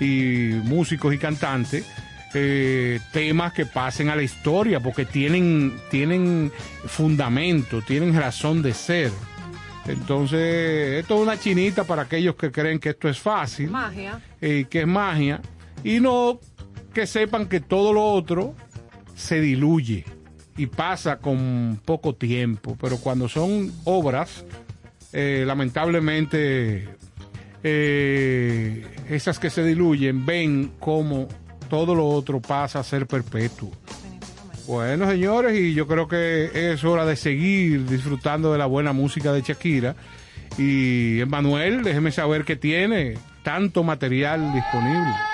y músicos y cantantes eh, temas que pasen a la historia, porque tienen, tienen fundamento, tienen razón de ser. Entonces, esto es una chinita para aquellos que creen que esto es fácil, Magia. eh, que es magia, y no que sepan que todo lo otro se diluye y pasa con poco tiempo, pero cuando son obras, eh, lamentablemente eh, esas que se diluyen ven como todo lo otro pasa a ser perpetuo. Bueno, señores, y yo creo que es hora de seguir disfrutando de la buena música de Shakira. Y Emanuel, déjeme saber que tiene tanto material disponible.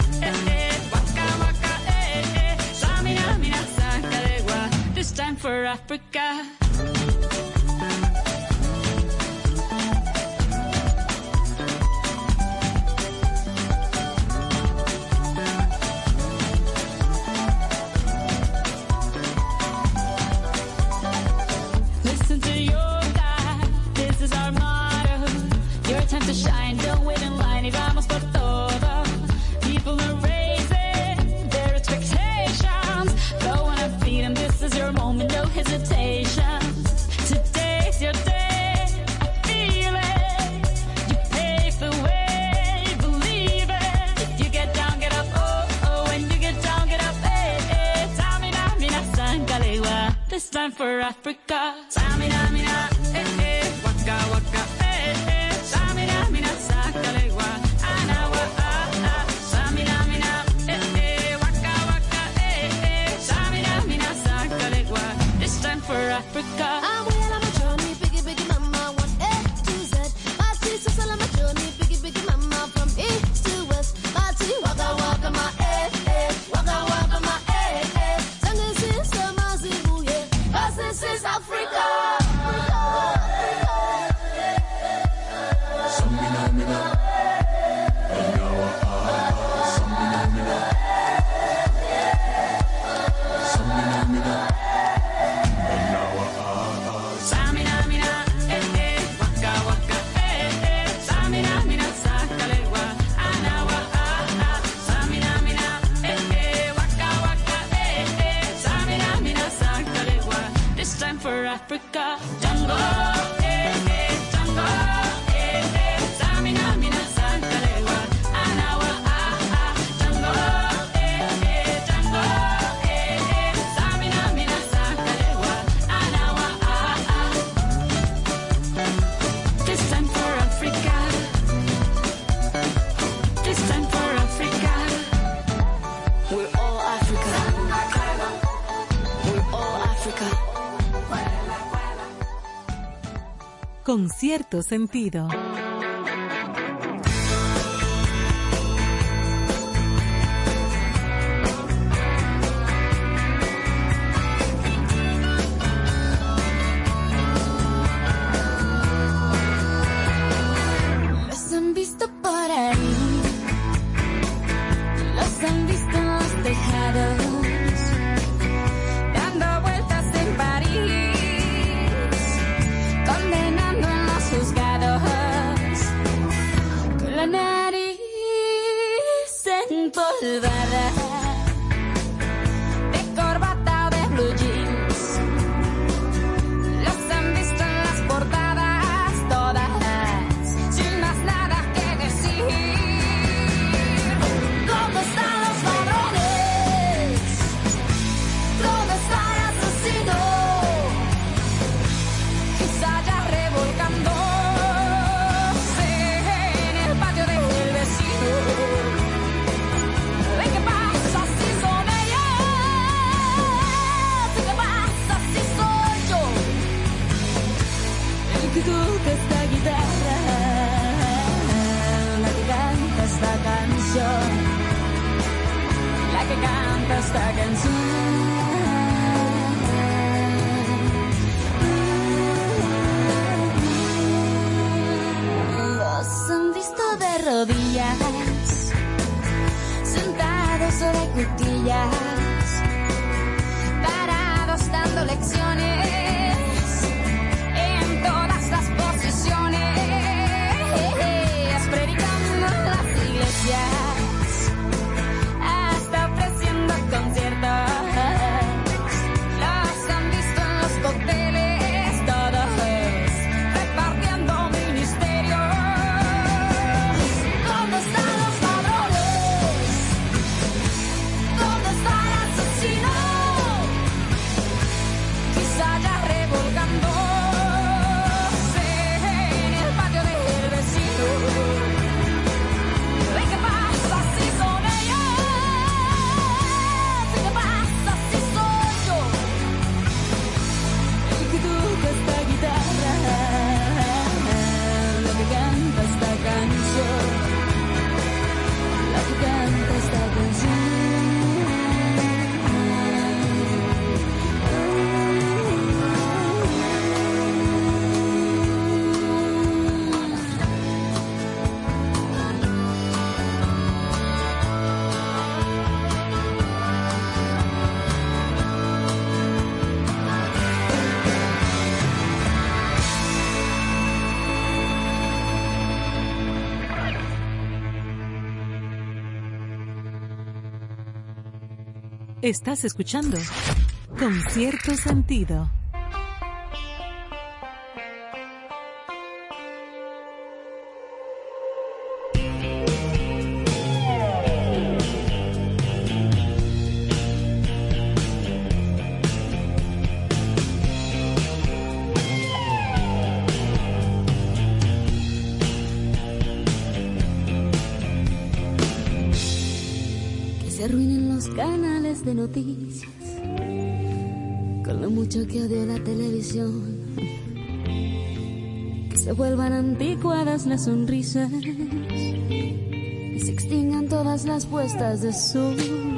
this time for Africa. For Africa. Tamina, mina, eh, eh. Waka, waka, eh, eh. Tamina, mina, sangalewa. Anawa, ah, ah. Mina, eh, eh. Waka, waka, eh, eh. Tamina, mina, sangalewa. This time for Africa. Con cierto sentido. Estás escuchando con cierto sentido. Que de noticias con lo mucho que odio la televisión. Que se vuelvan anticuadas las sonrisas y se extingan todas las puestas de sol.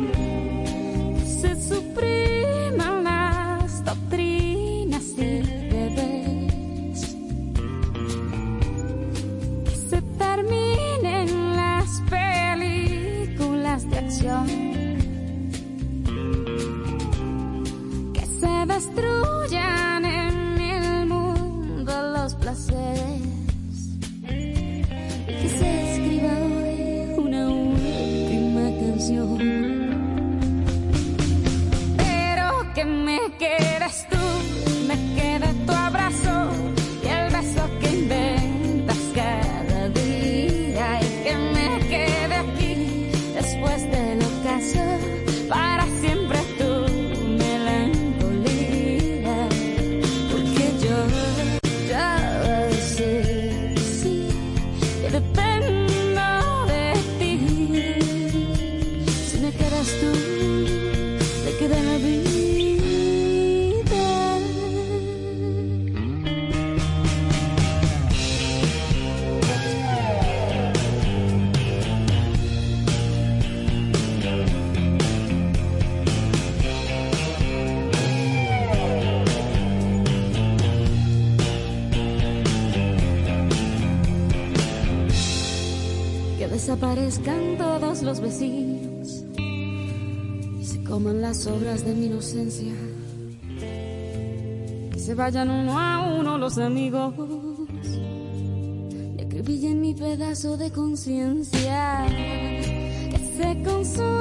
Que desaparezcan todos los vecinos y se coman las obras de mi inocencia. Que se vayan uno a uno los amigos y acribillen mi pedazo de conciencia. Que se consuman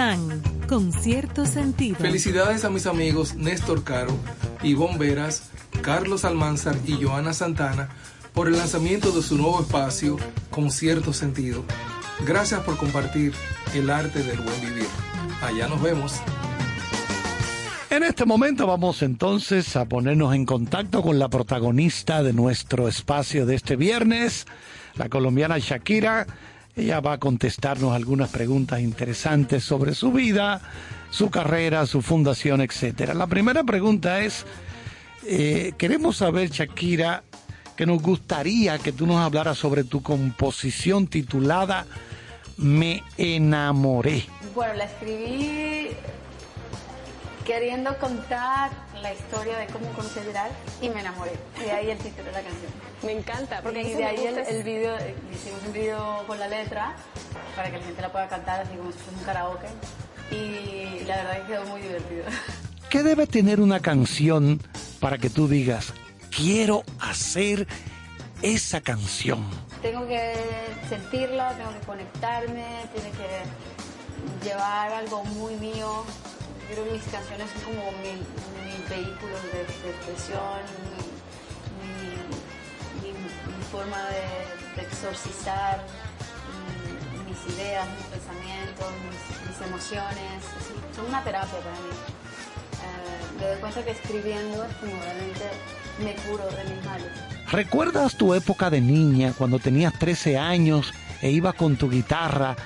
San, con cierto sentido. Felicidades a mis amigos Néstor Caro, Ivonne Veras, Carlos Almanzar y Joana Santana por el lanzamiento de su nuevo espacio con cierto sentido. Gracias por compartir el arte del buen vivir. Allá nos vemos. En este momento vamos entonces a ponernos en contacto con la protagonista de nuestro espacio de este viernes, la colombiana Shakira. Ella va a contestarnos algunas preguntas interesantes sobre su vida, su carrera, su fundación, etcétera. La primera pregunta es, eh, queremos saber, Shakira, que nos gustaría que tú nos hablaras sobre tu composición titulada Me enamoré. Bueno, la escribí queriendo contar la historia de cómo Gerard y me enamoré. Y de ahí el título de la canción. Me encanta, porque y de ahí el, es- el video, eh, hicimos un video con la letra para que la gente la pueda cantar así como si fuese un karaoke. Y la verdad que quedó muy divertido. ¿Qué debe tener una canción para que tú digas, quiero hacer esa canción? tengo que sentirla, tengo que conectarme, tiene que llevar algo muy mío. Que mis canciones son como mi- mis vehículos de, expresión, mi, mi- mi- mi forma de, exorcizar mis ideas, mis pensamientos, mis, emociones. Son una terapia para mí. Eh, me doy cuenta que escribiendo es como realmente me curo de mis males. ¿Recuerdas tu época de niña cuando tenías 13 años e ibas con tu guitarra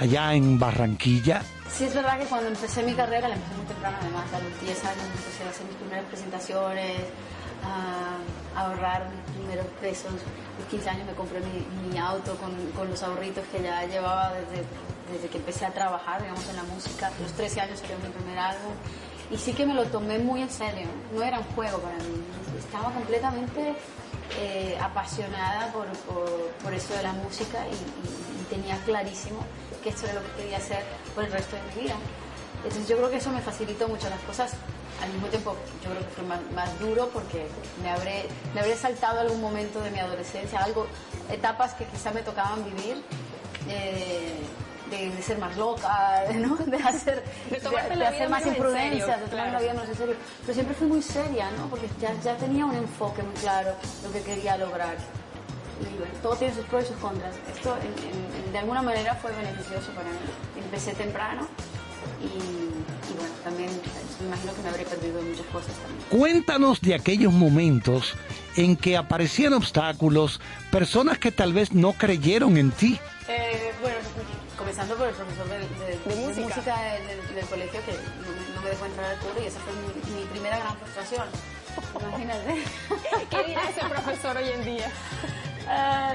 allá en Barranquilla? Sí, es verdad que cuando empecé mi carrera, la empecé muy temprano además, a los 10 años empecé a hacer mis primeras presentaciones, a ahorrar mis primeros pesos. A los 15 años me compré mi, mi auto con, con los ahorritos que ya llevaba desde, desde que empecé a trabajar, digamos, en la música. A los 13 años salió mi primer álbum. Y sí que me lo tomé muy en serio, no era un juego para mí. Estaba completamente eh, apasionada por, por, por esto de la música y, y- y tenía clarísimo que esto era lo que quería hacer por el resto de mi vida. Entonces yo creo que eso me facilitó mucho las cosas. Al mismo tiempo yo creo que fue más, más duro porque me habré, me habré saltado algún momento de mi adolescencia, algo, etapas que quizá me tocaban vivir. eh, de, de ser más loca, ¿no? de hacer, De la vida hacer más imprudencias, de tomar la vida más en serio. Pero siempre fui muy seria, ¿no? Porque ya, ya tenía un enfoque muy claro lo que quería lograr. Todo tiene sus pros y sus contras. Esto en- en- de alguna manera fue beneficioso para mí. Empecé temprano y, y bueno, también me imagino que me habré perdido muchas cosas también. Cuéntanos de aquellos momentos en que aparecían obstáculos, personas que tal vez no creyeron en ti. Eh, bueno, comenzando por el profesor de, de- de música, del, del- del colegio que no me, no me dejó entrar al coro y esa fue mi, mi primera gran frustración. Imagínate. ¿Qué dirá ese profesor hoy en día? Ah,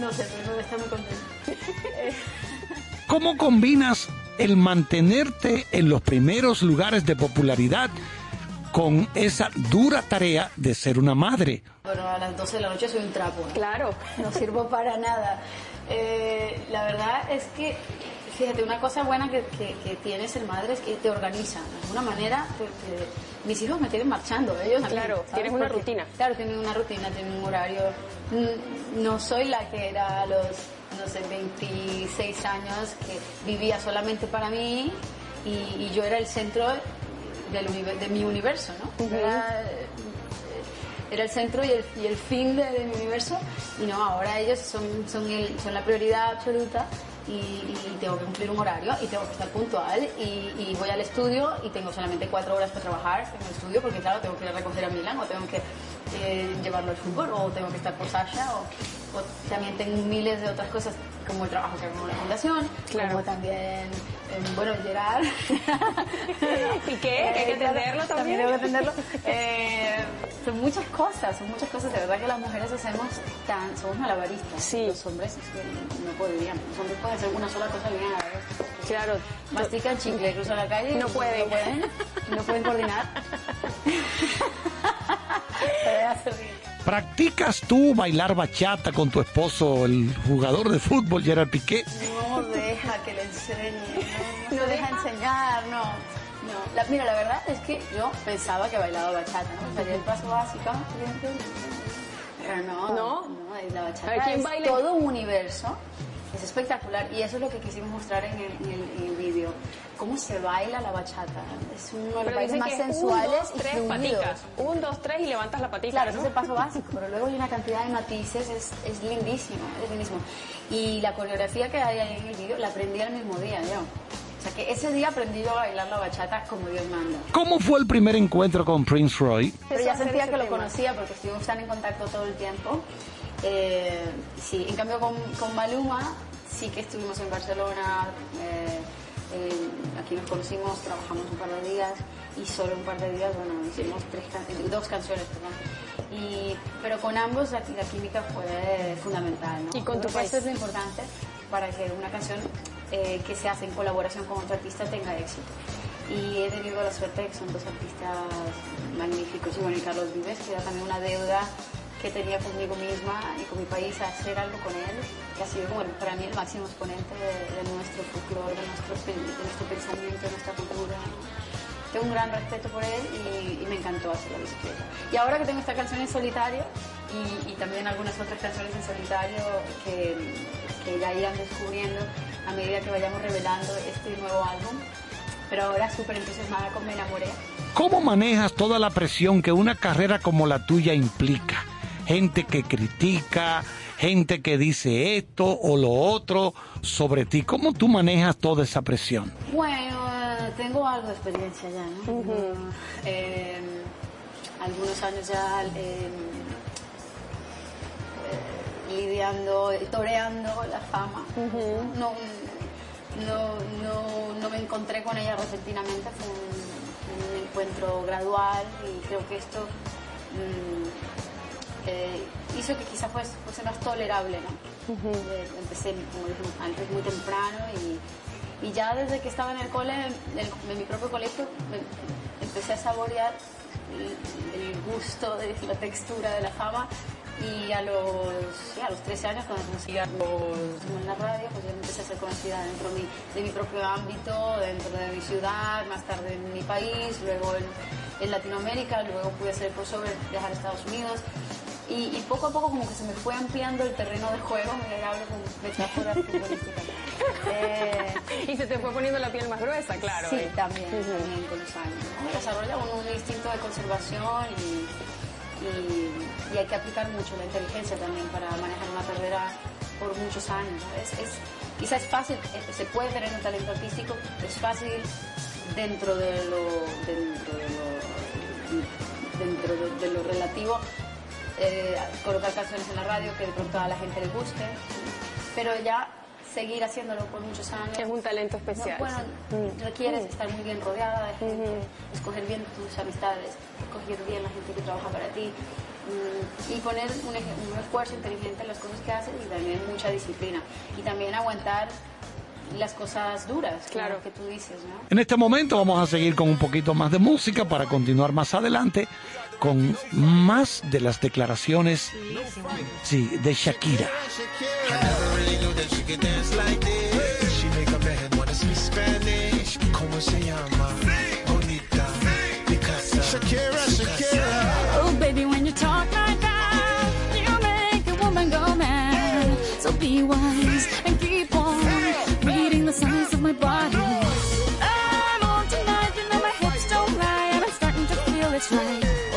no sé, pero no está muy contento. Eh, ¿Cómo combinas el mantenerte en los primeros lugares de popularidad con esa dura tarea de ser una madre? Bueno, a las 12 de la noche soy un trapo. Claro. No sirvo para nada. Eh, la verdad es que, fíjate, una cosa buena que, que, que tiene ser madre es que te organiza. De alguna manera, te- te- mis hijos me tienen marchando, ellos a mí, Claro, tienes una rutina. Claro, tienen una rutina, tienen un horario. Mm, No soy la que era a los, no sé, 26 años, que vivía solamente para mí y, y yo era el centro del de mi universo, ¿no? Era, eh, era el centro y el, y el fin de, de mi universo y no, ahora ellos son, son, el- son la prioridad absoluta y, tengo que cumplir un horario y tengo que estar puntual y, voy al estudio y tengo solamente cuatro horas para trabajar en el estudio porque claro, tengo que ir a recoger a Milán o tengo que eh, llevarlo al fútbol o tengo que estar por Sasha o, o también tengo miles de otras cosas como el trabajo que hago en la fundación, como también, eh, bueno, Gerard. ¿Y qué? Que hay que atenderlo también. tengo que atenderlo. Eh, son muchas cosas, son muchas cosas. De verdad que las mujeres hacemos tan, somos malabaristas. Sí. Los hombres no podrían. Los hombres pueden hacer una sola cosa bien a la vez. Claro. Mastican chicle, cruzan la calle y No pueden. No pueden, no pueden coordinar. Pero ya se. ¿Practicas tú bailar bachata con tu esposo, el jugador de fútbol Gerard Piqué? No deja que le enseñe, no, deja enseñar, no. no. La- mira, la verdad es que yo pensaba que bailaba bachata, ¿no? Sabía el paso básico, pero no, ¿No? no, la bachata A ver, ¿quién es baila? todo un universo, es espectacular y eso es lo que quisimos mostrar en el, en el- en el vídeo. Cómo se baila la bachata, es uno de los bailes más sensuales un, dos, y tres, fluidos. paticas. Un, dos, tres y levantas la patita. Claro, ese ¿no? es el paso básico, pero luego hay una cantidad de matices, es, es lindísimo, es lindísimo. Y la coreografía que hay ahí en el vídeo la aprendí al mismo día yo. O sea que ese día aprendí a bailar la bachata como Dios manda. ¿Cómo fue el primer encuentro con Prince Roy? Pero ya sentía ese que lo conocía porque estuvimos tan en contacto todo el tiempo. Eh, sí, en cambio con, con Maluma sí que estuvimos en Barcelona, eh, eh, aquí nos conocimos, trabajamos un par de días y solo un par de días, bueno, hicimos tres can- eh, dos canciones, perdón. Y, pero con ambos la, la química fue fundamental. ¿no? ¿Y con tu país? es importante para que una canción eh, que se hace en colaboración con otro artista tenga éxito. Y he tenido la suerte de que son dos artistas magníficos. Y bueno, y Carlos Vives, que era también una deuda que tenía conmigo misma y con mi país a hacer algo con él, que ha sido el- para mí el máximo exponente de, de nuestro folclore, de nuestro, de nuestro pensamiento, de nuestra cultura. Tengo un gran respeto por él y, y me encantó hacer la bicicleta. Y ahora que tengo esta canción en solitario y, y también algunas otras canciones en solitario que, que ya irán descubriendo a medida que vayamos revelando este nuevo álbum, pero ahora súper entusiasmada con Me Enamoré. ¿Cómo manejas toda la presión que una carrera como la tuya implica? Gente que critica, gente que dice esto o lo otro sobre ti. ¿Cómo tú manejas toda esa presión? Bueno, eh, tengo algo de experiencia ya, ¿no? Eh, algunos años ya eh, eh, lidiando, toreando la fama. no, no, no, no me encontré con ella repentinamente, fue un, un encuentro gradual y creo que esto mm, eh, hizo que quizás fuese, fuese más tolerable, ¿no? Eh, Empecé, como dije antes, muy temprano y, y ya desde que estaba en el cole, en, el- en mi propio colegio, me- empecé a saborear el, el gusto de la textura de la fama y a los, sí, a los 13 años cuando conocí a los en la radio, pues ya empecé a ser conocida dentro de mi, de mi propio ámbito, dentro de mi ciudad, más tarde en mi país, luego en, en Latinoamérica, luego pude hacer crossover, viajar a Estados Unidos. Y, y poco a poco como que se me fue ampliando el terreno de juego, me hablo con metáforas futbolísticas. Eh, Y se te fue poniendo la piel más gruesa, claro. Sí, ¿eh? también, también con los años. Desarrolla uno un instinto de conservación y, y- y hay que aplicar mucho la inteligencia también para manejar una carrera por muchos años. Es, es- quizá es fácil, eh, se puede tener un talento artístico, es fácil dentro de lo, dentro de lo, dentro de, de lo relativo eh, colocar canciones en la radio que de pronto a la gente le guste, pero ya seguir haciéndolo por muchos años. Es un talento especial. No, bueno, Mm. requieres Mm. estar muy bien rodeada de gente, escoger bien tus amistades, escoger bien la gente que trabaja para ti mm, y poner un, un esfuerzo inteligente en las cosas que haces y también mucha disciplina. Y también aguantar las cosas duras, claro, que tú dices, ¿no? En este momento vamos a seguir con un poquito más de música para continuar más adelante con más de las declaraciones sí, de Shakira. I never really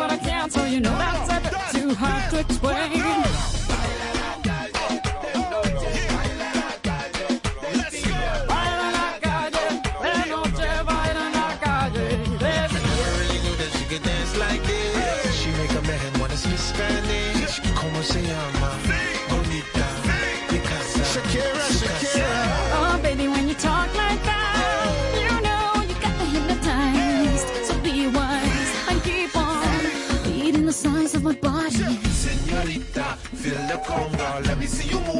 but I can't, so you know that's a too hard to explain. see you move.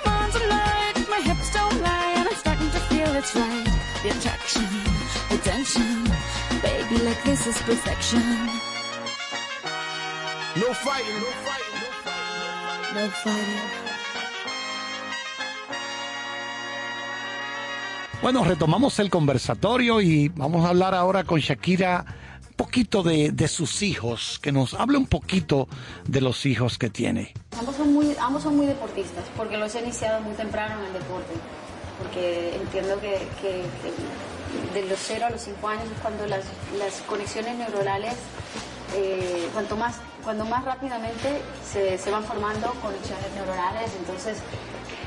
The attraction, the tension. Baby, like this is perfection. No fighting, no fighting, no. Bueno, retomamos el conversatorio y vamos a hablar ahora con Shakira un poquito de, de sus hijos, que nos hable un poquito de los hijos que tiene. Ambos son muy, ambos son muy deportistas, porque los he iniciado muy temprano en el deporte, porque entiendo que, de los 0 a los 5 años es cuando las, las conexiones neuronales, eh, cuanto más, cuando más rápidamente se, se van formando conexiones neuronales, entonces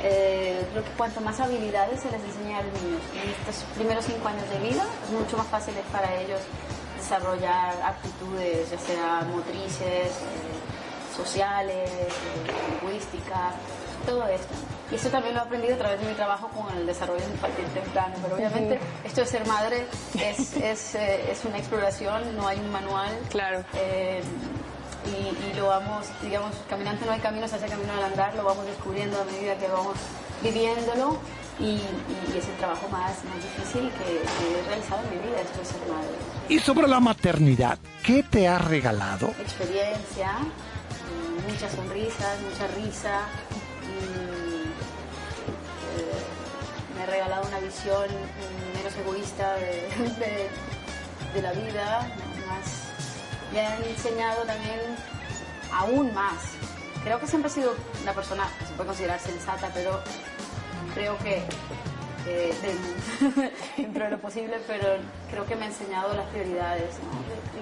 eh, creo que cuanto más habilidades se les enseña a los niños en estos primeros 5 años de vida, es mucho más fácil es para ellos desarrollar aptitudes, ya sea motrices, eh, sociales, lingüísticas, todo esto. Y esto también lo he aprendido a través de mi trabajo con el desarrollo infantil temprano, pero obviamente esto de ser madre es, es, eh, es una exploración, no hay un manual. Claro. y, y lo vamos, digamos, caminante no hay camino, se hace camino al andar, lo vamos descubriendo a medida que vamos viviéndolo y, y es el trabajo más, más difícil que, que he realizado en mi vida, esto de ser madre. Y sobre la maternidad, ¿qué te ha regalado? experiencia, mm, muchas sonrisas, mucha risa. Me ha regalado una visión menos egoísta de, la vida, me han enseñado también aún más. Creo que siempre he sido una persona que se puede considerar sensata, pero creo que de- dentro de lo posible, pero creo que me ha enseñado las prioridades,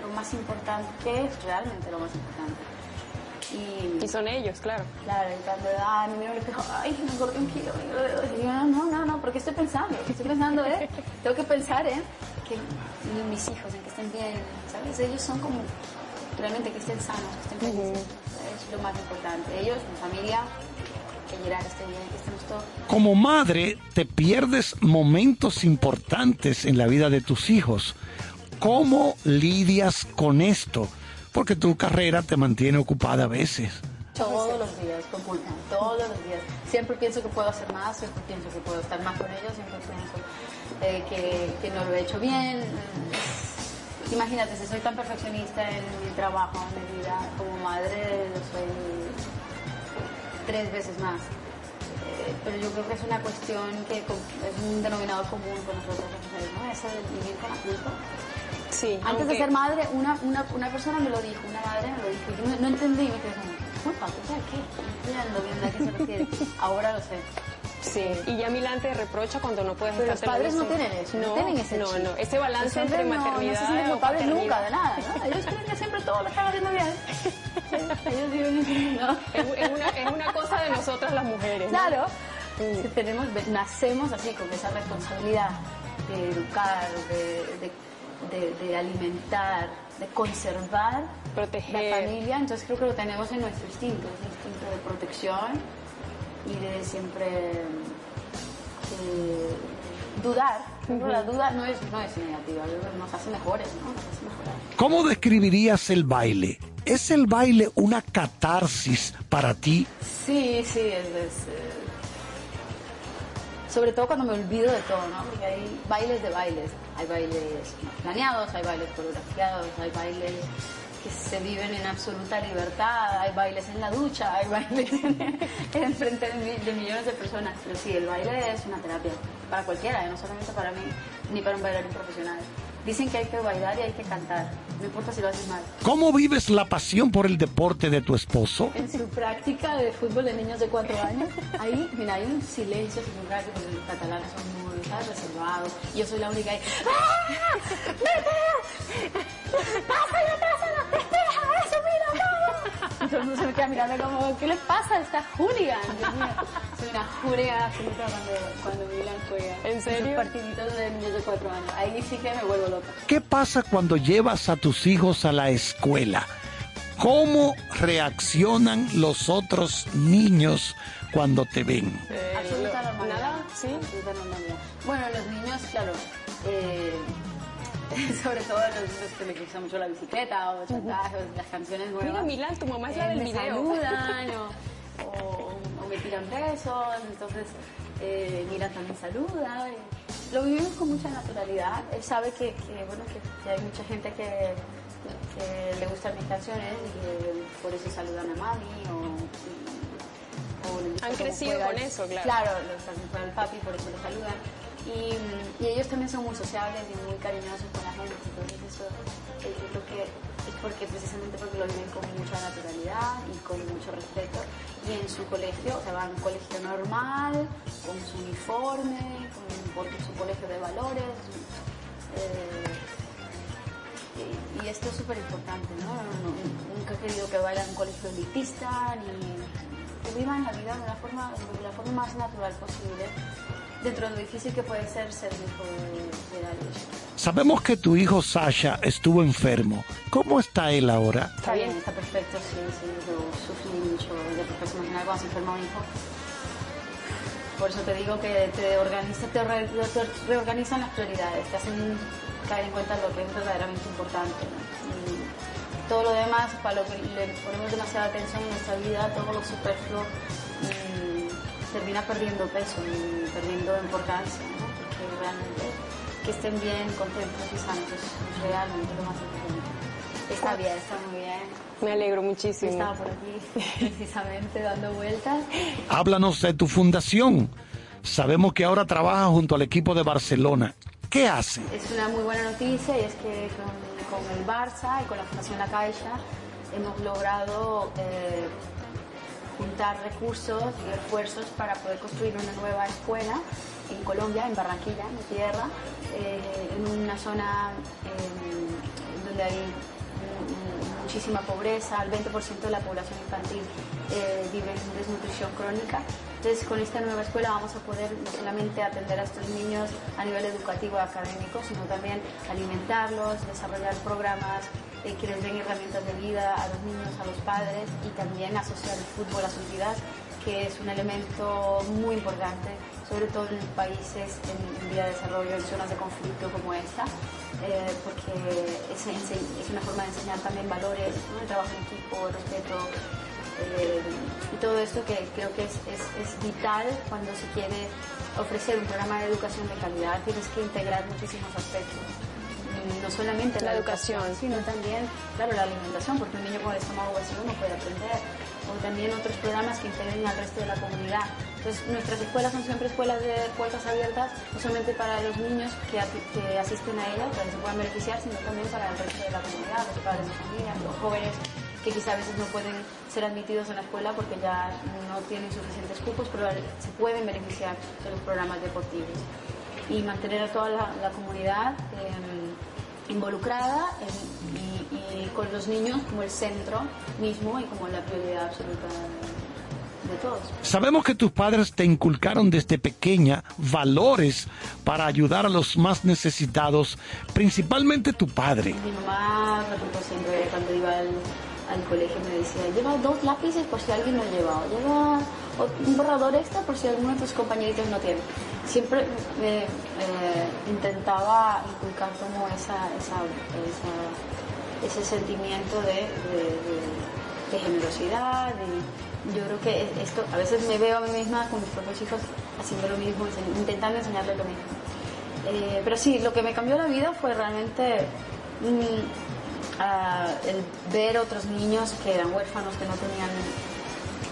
lo más importante, ¿qué es realmente lo más importante? Y, son ellos, claro. Claro, y cuando ay, me miro ay, me engordé un kilo, me. Y no, no, no, no, porque estoy pensando, estoy pensando, ¿eh? Tengo que pensar, ¿eh? Que mis hijos, en que estén bien, ¿sabes? Ellos son como, realmente que estén sanos, que estén felices. Es lo más importante. Ellos, mi familia, que Gerard esté bien, que estemos todos. Como madre, te pierdes momentos importantes en la vida de tus hijos. ¿Cómo lidias con esto? Porque tu carrera te mantiene ocupada a veces. Todos los días, con culpa, todos los días. Siempre pienso que puedo hacer más, siempre pienso que puedo estar más con ellos, siempre pienso eh, que, no lo he hecho bien. Imagínate, si soy tan perfeccionista en mi trabajo, en mi vida, como madre, lo soy tres veces más. Eh, pero yo creo que es una cuestión que es un denominador común con nosotros ¿no? Eso de vivir con la culpa. Sí, Antes aunque- de ser madre, una, una, una persona me lo dijo, una madre me lo dijo, y yo no, no entendí, me quedé como, culpa, culpa de qué? No a qué se refiere. Ahora lo sé. Sí, y ya Milán te reprocha cuando no puedes Pero estar los padres no tienen eso, no, tienen ese No, no, ese balance Los entre no- maternidad No se sienten culpables nunca de nada, ¿no? Ellos creen que siempre todo lo están haciendo bien. Ellos viven ¿no? Es, es una, es una cosa de nosotras las mujeres. ¿no? Claro, que tenemos, nacemos así con esa responsabilidad de educar, de, de, de- de alimentar, de conservar Proteger. la familia. Entonces creo que lo tenemos en nuestro instinto, ese instinto de protección y de siempre eh, dudar. Pero la duda no es, no es negativa, nos hace mejores, ¿no? Nos hace mejorar. ¿Cómo describirías el baile? ¿Es el baile una catarsis para ti? Sí, sí, es, es, eh, sobre todo cuando me olvido de todo, ¿no? Porque hay bailes de bailes, hay bailes planeados, hay bailes coreografiados, hay bailes que se viven en absoluta libertad, hay bailes en la ducha, hay bailes en, en frente de, de millones de personas. Pero sí, el baile es una terapia para cualquiera, ¿eh? no solamente para mí, ni para un bailarín profesional. Dicen que hay que bailar y hay que cantar, no importa si lo haces mal. ¿Cómo vives la pasión por el deporte de tu esposo? En su práctica de fútbol de niños de cuatro años, ahí, mira, hay un silencio en su lugar, porque los catalanes son muy reservados. Y yo soy la única ahí. ¡Ah! ¡Vete! ¡Pásalo, pásalo! ¡Despeja eso, mira, vamos! Y todo el mundo se me queda mirando como, ¿qué le pasa a esta hooligan? Dios mío. Soy una hooligan absoluta cuando, cuando Milan juega. ¿En serio? Partiditos de niños de cuatro años. Ahí sí que me vuelvo loca. ¿Qué pasa cuando llevas a tus hijos a la escuela? ¿Cómo reaccionan los otros niños cuando te ven? Absoluta normalidad. ¿Nada? Sí. Absoluta normalidad. Bueno, los niños, claro, eh, sobre todo los niños que les gusta mucho la bicicleta o el chantaje o las canciones nuevas. Mira, Milán, tu mamá es la eh, del me video. saludan o, o- o me tiran besos, entonces eh, Mira también saluda. y lo vivimos con mucha naturalidad. Él sabe que, que, bueno, que, que hay mucha gente que, que le gustan mis canciones y por eso saludan a mami o, o Han crecido con eso, claro. Claro, juega el papi, por eso lo saludan. Y, y ellos también son muy sociables y muy cariñosos con la gente, entonces eso yo creo que es porque precisamente porque lo viven con mucha naturalidad y con mucho respeto. Y en su colegio, o sea, van a un colegio normal, con su uniforme, con, porque es su colegio de valores. eh, y, esto es súper importante, ¿no? Nunca he querido que vayan a un colegio elitista, ni que vivan la vida de la forma, de la forma más natural posible, dentro de lo difícil que puede ser ser hijo de, de Darius. Sabemos que tu hijo Sasha estuvo enfermo. ¿Cómo está él ahora? Está bien, está perfecto, sí, sí, yo sufrí mucho de depresión emocional cuando se enferma un hijo. Por eso te digo que te organiza, te, re- te reorganizan las prioridades, te hacen caer en cuenta lo que es verdaderamente importante. ¿no? Y todo lo demás, para lo que le ponemos demasiada atención en nuestra vida, todo lo superfluo, termina perdiendo peso y perdiendo importancia, ¿no? porque realmente que estén bien, contentos y sanos es realmente lo más importante. Está bien, está muy bien. Me alegro muchísimo. Estaba por aquí precisamente dando vueltas. Háblanos de tu fundación. Sabemos que ahora trabaja junto al equipo de Barcelona. ¿Qué hace? Es una muy buena noticia y es que con, con el Barça y con la Fundación La Caixa hemos logrado eh, juntar recursos y esfuerzos para poder construir una nueva escuela en Colombia, en Barranquilla, en mi tierra, eh, en una zona eh, donde hay muchísima pobreza, el 20% de la población infantil eh, vive en desnutrición crónica. Entonces, con esta nueva escuela vamos a poder no solamente atender a estos niños a nivel educativo académico, sino también alimentarlos, desarrollar programas eh, que les den herramientas de vida a los niños, a los padres y también asociar el fútbol a sus vidas, que es un elemento muy importante, sobre todo en países en, vía de desarrollo, en zonas de conflicto como esta, eh, porque es una forma de enseñar también valores, ¿no? el trabajo en equipo, el respeto, eh, y todo esto que creo que es, es- es vital cuando se quiere ofrecer un programa de educación de calidad, tienes que integrar muchísimos aspectos. Y no solamente la, La educación, educación. sino también, claro, la alimentación, porque un niño con el estómago vacío no puede aprender. O también otros programas que integren al resto de la comunidad. Entonces, nuestras escuelas son siempre escuelas de puertas abiertas, no solamente para los niños que, que asisten a ellas, para que se puedan beneficiar, sino también para el resto de la comunidad, los padres de familia, los jóvenes que quizá a veces no pueden ser admitidos en la escuela porque ya no tienen suficientes cupos, pero se pueden beneficiar de los programas deportivos. Y mantener a toda la, la comunidad eh, involucrada en- y, y con los niños como el centro mismo y como la prioridad absoluta de, todos. Sabemos que tus padres te inculcaron desde pequeña valores para ayudar a los más necesitados, principalmente tu padre. Mi mamá, por ejemplo, siempre cuando iba al, al colegio me decía, lleva dos lápices por si alguien no lleva, o lleva un borrador extra por si alguno de tus compañeritos no tiene. Siempre me eh, intentaba inculcar como esa, ese sentimiento de, generosidad. y yo creo que esto, a veces me veo a mí misma con mis propios hijos haciendo lo mismo, intentando enseñarles lo mismo. Eh, pero sí, lo que me cambió la vida fue realmente ah, el ver otros niños que eran huérfanos, que no tenían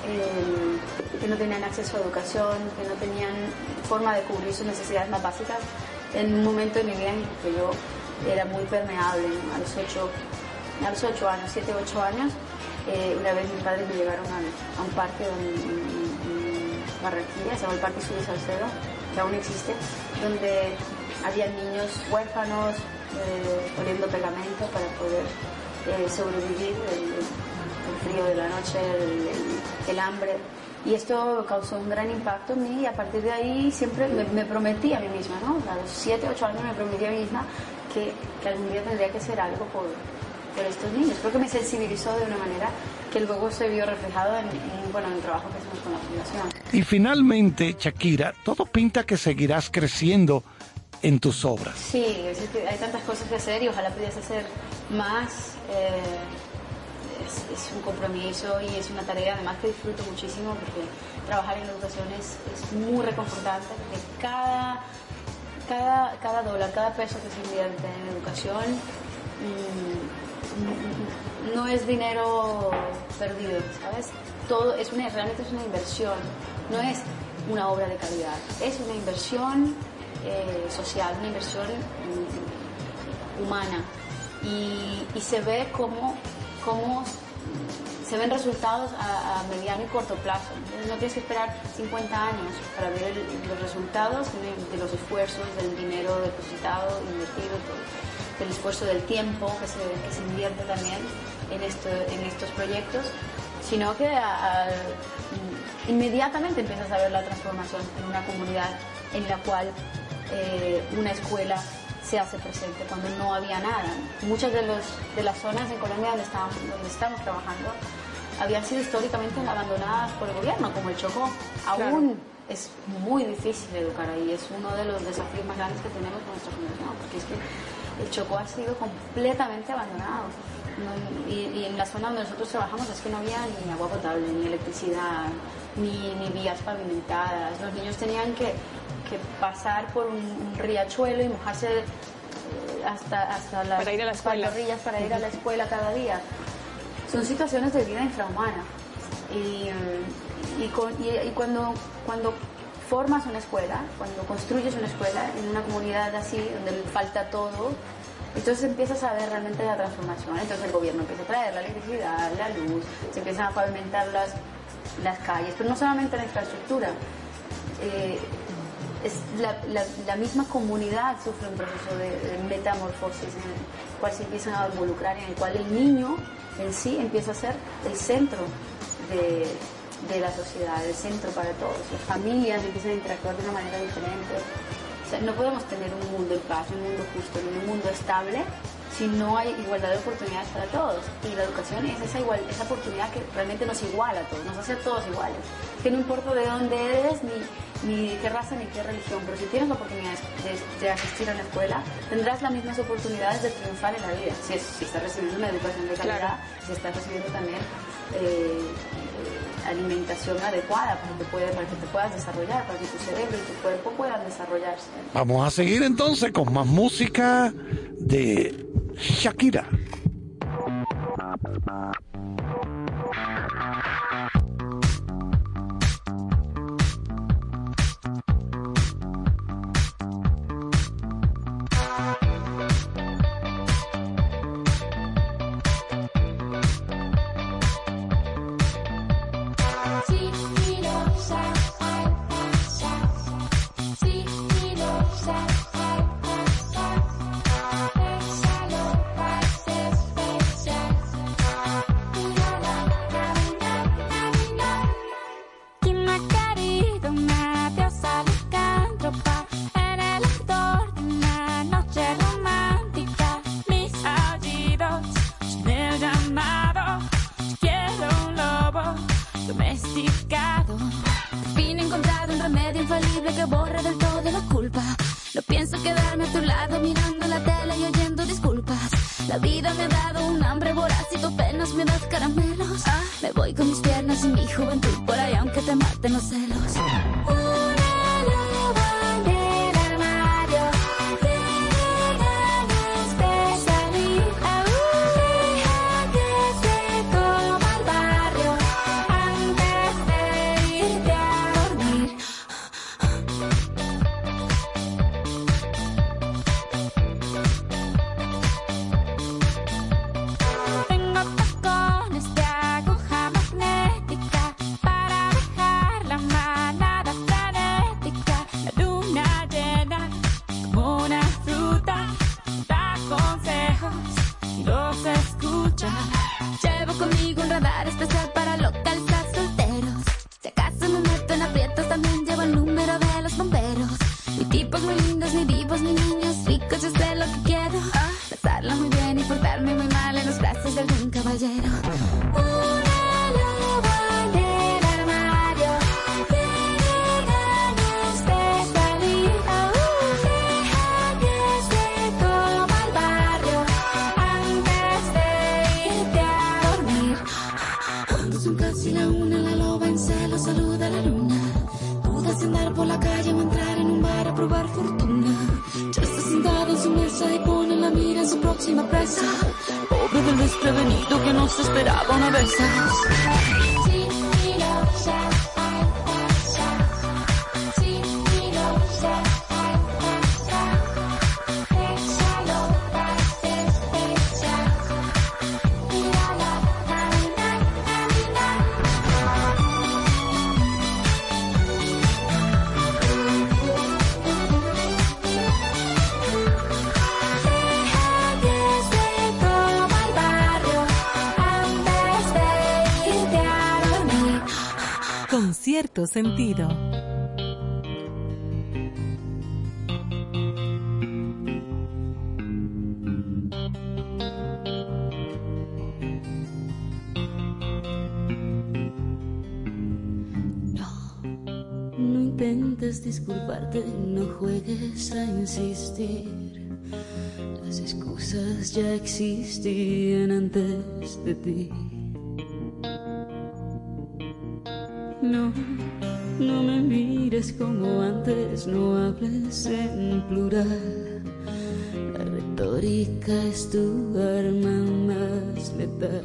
eh, que no tenían acceso a educación, que no tenían forma de cubrir sus necesidades más básicas en un momento de mi vida en que yo era muy permeable. A los 8 a los 8 años, 7, 8 años, eh, una vez mis padres me llevaron a, a un parque en, Barranquilla, se llama el Parque Sur de Salcedo, que aún existe, donde había niños huérfanos eh, poniendo pegamento para poder eh, sobrevivir el, el frío de la noche, el, el- el hambre. Y esto causó un gran impacto en mí y a partir de ahí siempre me, me prometí a mí misma, ¿no? A los 7, 8 años me prometí a mí misma que, que algún día tendría que hacer algo por, por estos niños. Creo que me sensibilizó de una manera que luego se vio reflejado en, en, bueno, en el trabajo que hacemos con la fundación. Y finalmente, Shakira, todo pinta que seguirás creciendo en tus obras. Sí, es que hay tantas cosas que hacer y ojalá pudiese hacer más. eh, es, un compromiso y es una tarea además que disfruto muchísimo porque trabajar en educación es, es muy reconfortante porque cada, cada, cada dólar, cada peso que se invierte en educación mm, no es dinero perdido, ¿sabes? Todo es una, realmente es una inversión, no es una obra de calidad, es una inversión eh, social, una inversión mm, humana y, y se ve cómo, cómo se ven resultados a, a mediano y corto plazo. No tienes que esperar 50 años para ver el- los resultados de, de los esfuerzos, del dinero depositado, invertido, todo, del esfuerzo del tiempo que se, que se invierte también en, esto, en estos proyectos, sino que a- a- inmediatamente empiezas a ver la transformación en una comunidad en la cual eh, una escuela se hace presente cuando no había nada. Muchas de, los, de las zonas en Colombia donde, estábamos, donde estamos trabajando habían sido históricamente abandonadas por el gobierno, como el Chocó. Aún es muy difícil educar ahí, es uno de los desafíos más grandes que tenemos con nuestra fundación, porque es que el Chocó ha sido completamente abandonado. No- y, y en la zona donde nosotros trabajamos es que no había ni agua potable, ni electricidad, ni, ni vías pavimentadas. Los niños tenían que, que pasar por un, riachuelo y mojarse eh, hasta, hasta las Para ir a la escuela. pantorrillas para ir a la escuela cada día. Son situaciones de vida infrahumana. Y, y, con- y- y cuando, cuando formas una escuela, cuando construyes una escuela en una comunidad así, donde falta todo, entonces empiezas a ver realmente la transformación. Entonces el gobierno empieza a traer la electricidad, la luz, se empiezan a pavimentar las, las calles, pero no solamente la infraestructura. eh, es la, la- misma comunidad sufre un proceso de, metamorfosis en el cual se empiezan a involucrar, en el cual el niño en sí empieza a ser el centro de, de la sociedad, el centro para todos. Las familias empiezan a interactuar de una manera diferente. No podemos tener un mundo en paz, un mundo justo, un mundo estable si no hay igualdad de oportunidades para todos. Y la educación es esa, igual, esa oportunidad que realmente nos iguala a todos, nos hace a todos iguales. Que no importa de dónde eres, ni, ni qué raza, ni qué religión, pero si tienes la oportunidad de, de asistir a la escuela, tendrás las mismas oportunidades de triunfar en la vida. Si, es- si estás recibiendo una educación de calidad, Claro. si estás recibiendo también eh, eh, alimentación adecuada para que, puede- para que te puedas desarrollar, para que tu cerebro y tu cuerpo puedan desarrollarse. Vamos a seguir entonces con más música de Shakira. Cierto sentido. No intentes disculparte, no juegues a insistir. Las excusas ya existían antes de ti. No, no me mires como antes, no hables en plural. La retórica es tu arma más letal.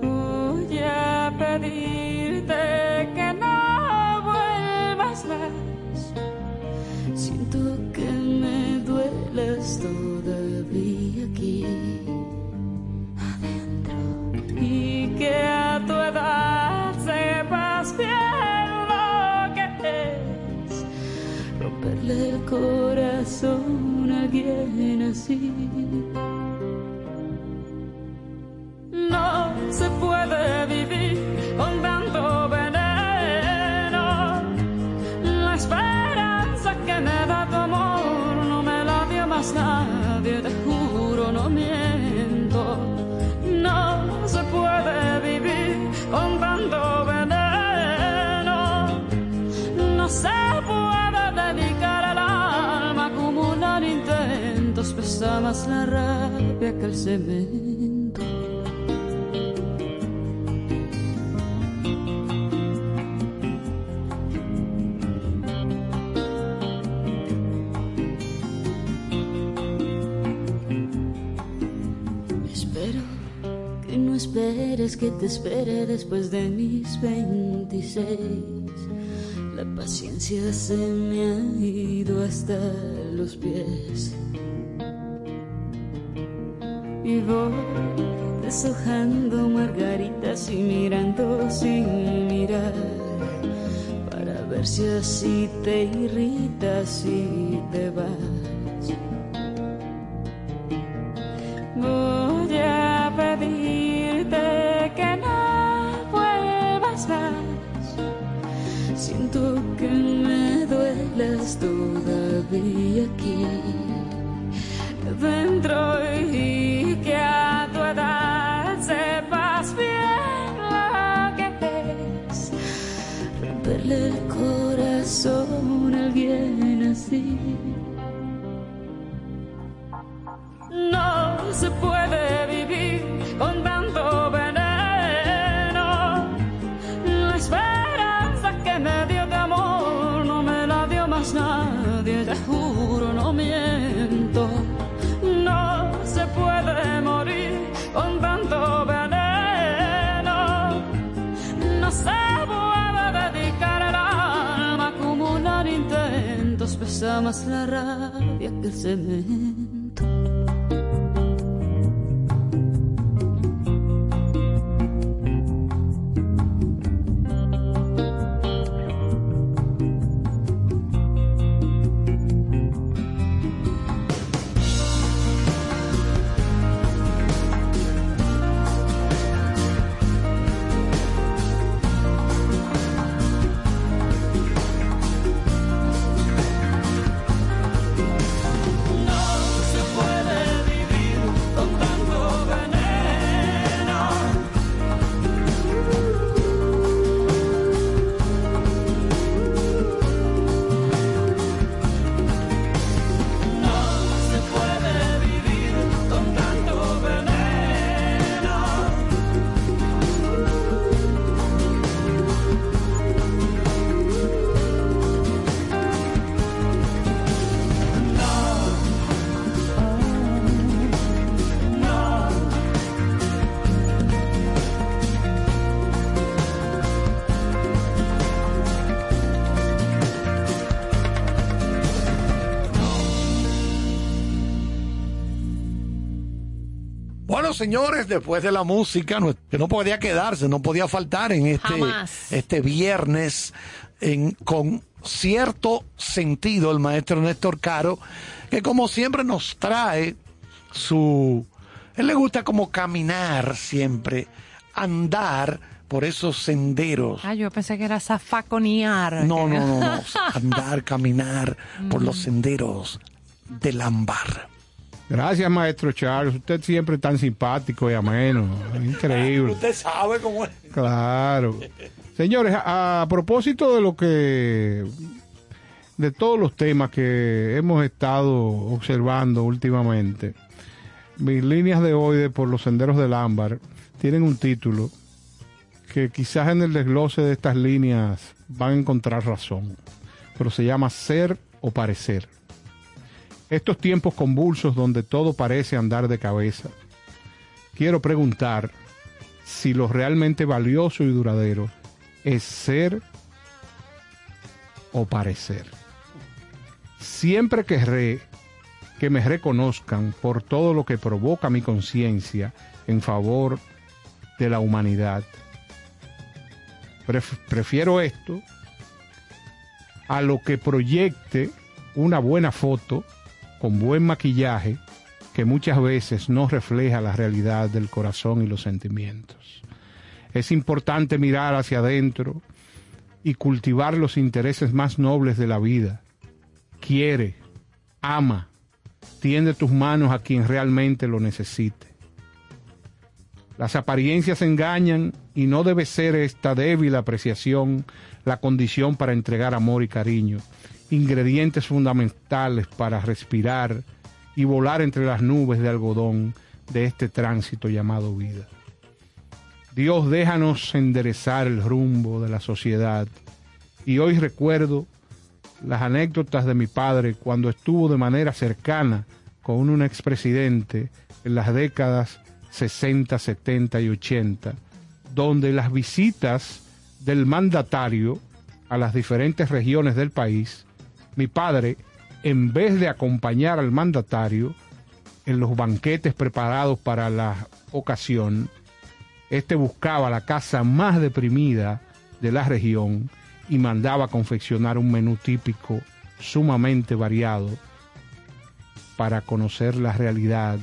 Voy a pedirte que no vuelvas más. Siento que me duelas todavía corazón alguien así. No se puede vivir con tanto veneno. La esperanza que me da tu amor no me la dio más nadie, la rabia que el cemento. Espero que no esperes que te espere después de mis 26. La paciencia se me ha ido hasta los pies. Y voy deshojando margaritas y mirando sin mirar. Para ver si así te irritas y te vas. Voy a pedirte que no vuelvas más. Siento que me duelas todavía aquí dentro y el corazón alguien así. No se puede vivir pesa más la rabia que el cemento. Señores, después de la música, no- que no podía quedarse, no podía faltar en este, Jamás. este viernes en, con cierto sentido el maestro Néstor Caro, que como siempre nos trae su... Él le gusta como caminar siempre, andar por esos senderos. Ah, yo pensé que era zafaconear. No, no, no, no. Andar, caminar por los senderos del ámbar. Gracias, maestro Charles. Usted siempre tan simpático y ameno. Increíble. Usted sabe cómo es. Claro. Señores, a, a propósito de lo que. de todos los temas que hemos estado observando últimamente, mis líneas de hoy de Por los Senderos del Ámbar tienen un título que quizás en el desglose de estas líneas van a encontrar razón, pero se llama Ser o Parecer. Estos tiempos convulsos donde todo parece andar de cabeza, quiero preguntar si lo realmente valioso y duradero es ser o parecer. Siempre querré que me reconozcan por todo lo que provoca mi conciencia en favor de la humanidad. Pref- prefiero esto a lo que proyecte una buena foto con buen maquillaje que muchas veces no refleja la realidad del corazón y los sentimientos. Es importante mirar hacia adentro y cultivar los intereses más nobles de la vida. Quiere, ama, tiende tus manos a quien realmente lo necesite. Las apariencias engañan y no debe ser esta débil apreciación la condición para entregar amor y cariño, ingredientes fundamentales para respirar y volar entre las nubes de algodón de este tránsito llamado vida. Dios déjanos enderezar el rumbo de la sociedad y hoy recuerdo las anécdotas de mi padre cuando estuvo de manera cercana con un expresidente en las décadas 60, 70 y 80, donde las visitas del mandatario a las diferentes regiones del país, mi padre, en vez de acompañar al mandatario en los banquetes preparados para la ocasión, este buscaba la casa más deprimida de la región y mandaba confeccionar un menú típico sumamente variado para conocer la realidad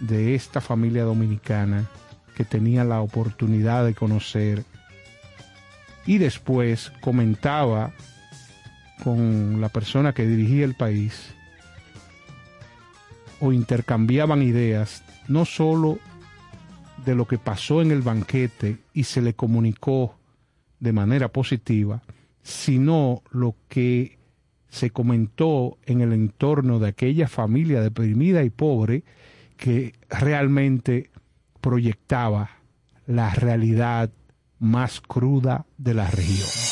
de esta familia dominicana que tenía la oportunidad de conocer y después comentaba con la persona que dirigía el país o intercambiaban ideas no sólo de lo que pasó en el banquete y se le comunicó de manera positiva, sino lo que se comentó en el entorno de aquella familia deprimida y pobre que realmente proyectaba la realidad más cruda de la región.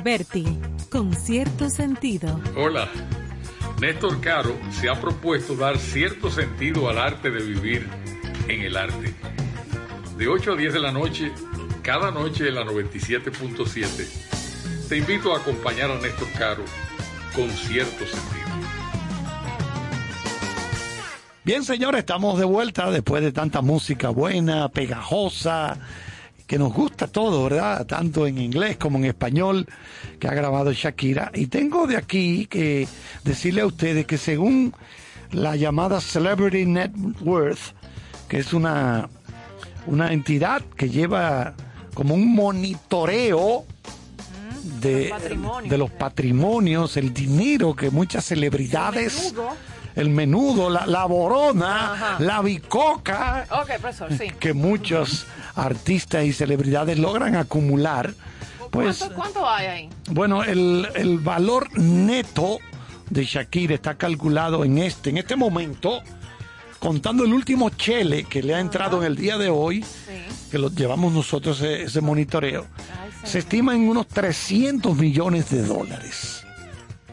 Alberti, con cierto sentido. Hola. Néstor Caro se ha propuesto dar cierto sentido al arte de vivir en el arte. De 8 a 10 de la noche, cada noche en la 97.7, te invito a acompañar a Néstor Caro con cierto sentido. Bien, señores, estamos de vuelta después de tanta música buena, pegajosa, que nos gusta todo, ¿verdad? Tanto en inglés como en español que ha grabado Shakira. Y tengo de aquí que decirle a ustedes que según la llamada Celebrity Net Worth, que es una, una entidad que lleva como un monitoreo de, patrimonio. de los patrimonios, el dinero que muchas celebridades, el menudo, la, la borona, Ajá. la bicoca, Ok, profesor, sí. que muchos artistas y celebridades logran acumular, pues ¿Cuánto, cuánto hay ahí? bueno, el, el valor neto de Shakira está calculado en este, en este momento, contando el último chele que le ha entrado en el día de hoy, que lo llevamos nosotros ese, ese monitoreo, se estima en unos 300 millones de dólares.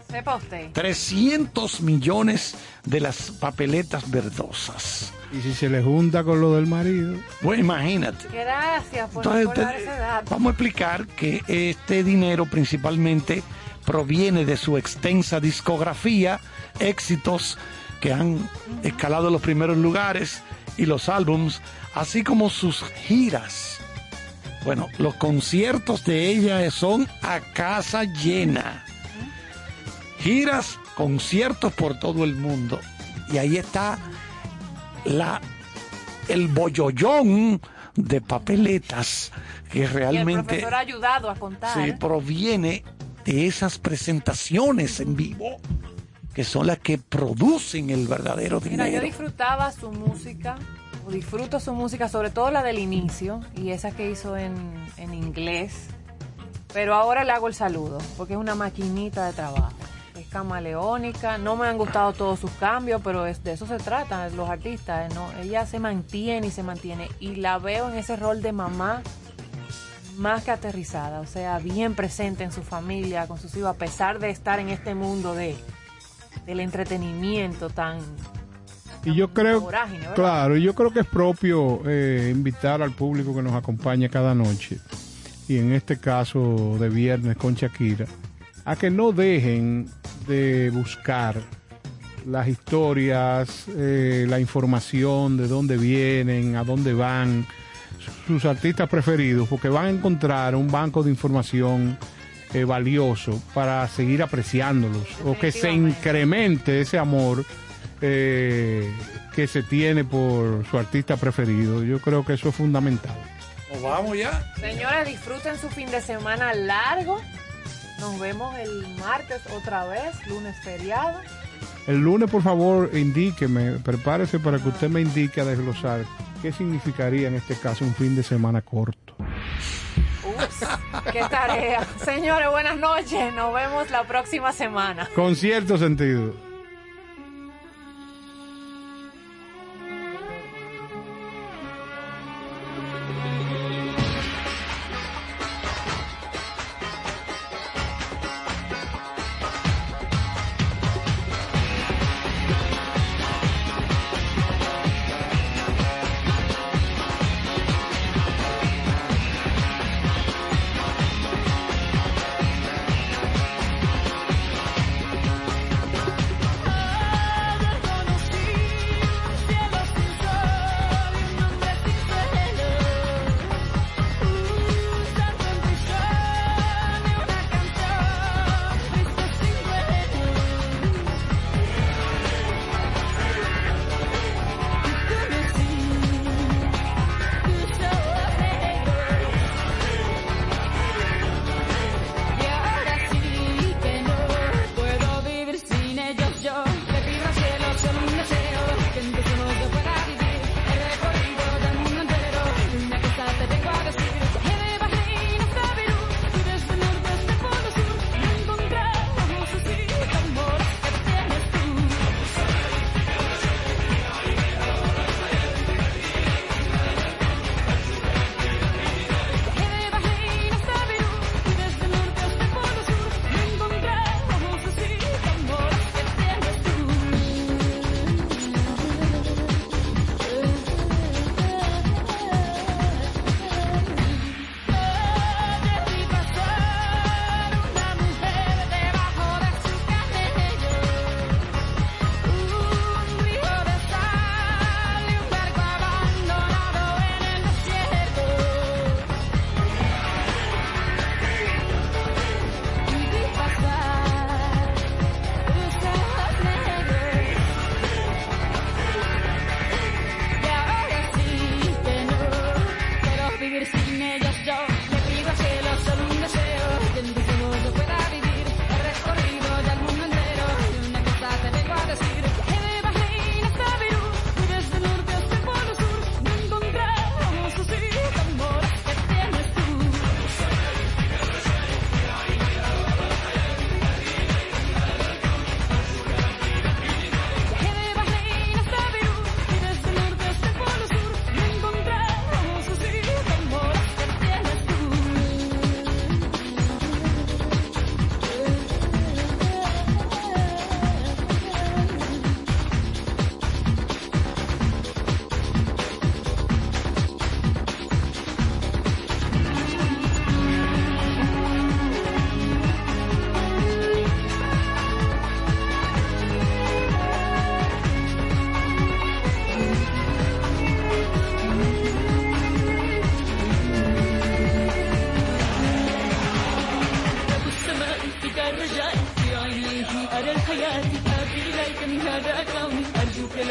Sepa usted. 300 millones de las papeletas verdosas. Y si se le junta con lo del marido. Bueno, imagínate. Gracias por Entonces, recordar te- ese dato. vamos a explicar que este dinero principalmente proviene de su extensa discografía, éxitos que han escalado los primeros lugares y los álbums, así como sus giras. Bueno, los conciertos de ella son a casa llena. Giras, conciertos por todo el mundo. Y ahí está la el bollollón de papeletas que Y el realmente profesor ha ayudado a contar. sí, proviene de esas presentaciones en vivo que son las que producen el verdadero Mira, yo dinero. disfrutaba su música, o disfruto su música, sobre todo la del inicio y esa que hizo en, en inglés. Pero ahora le hago el saludo, porque es una maquinita de trabajo. Camaleónica, no me han gustado todos sus cambios, pero es, de eso se trata, los artistas. ¿no? Ella se mantiene y se mantiene. Y la veo en ese rol de mamá más que aterrizada, o sea, bien presente en su familia, con sus hijos, a pesar de estar en este mundo de del entretenimiento tan Y yo creo, vorágine, claro, yo creo que es propio eh, invitar al público que nos acompaña cada noche, y en este caso de viernes con Shakira, a que no dejen de buscar las historias, eh, la información de dónde vienen, a dónde van sus artistas preferidos, porque van a encontrar un banco de información eh, valioso para seguir apreciándolos o que se incremente ese amor eh, que se tiene por su artista preferido. Yo creo que eso es fundamental. Nos vamos ya. Señores, disfruten su fin de semana largo. Nos vemos el martes otra vez, lunes feriado. El lunes, por favor, indíqueme, prepárese para que usted me indique a desglosar qué significaría en este caso un fin de semana corto. Ups, qué tarea. Señores, buenas noches. Nos vemos la próxima semana. Con cierto sentido.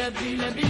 Let me, let me.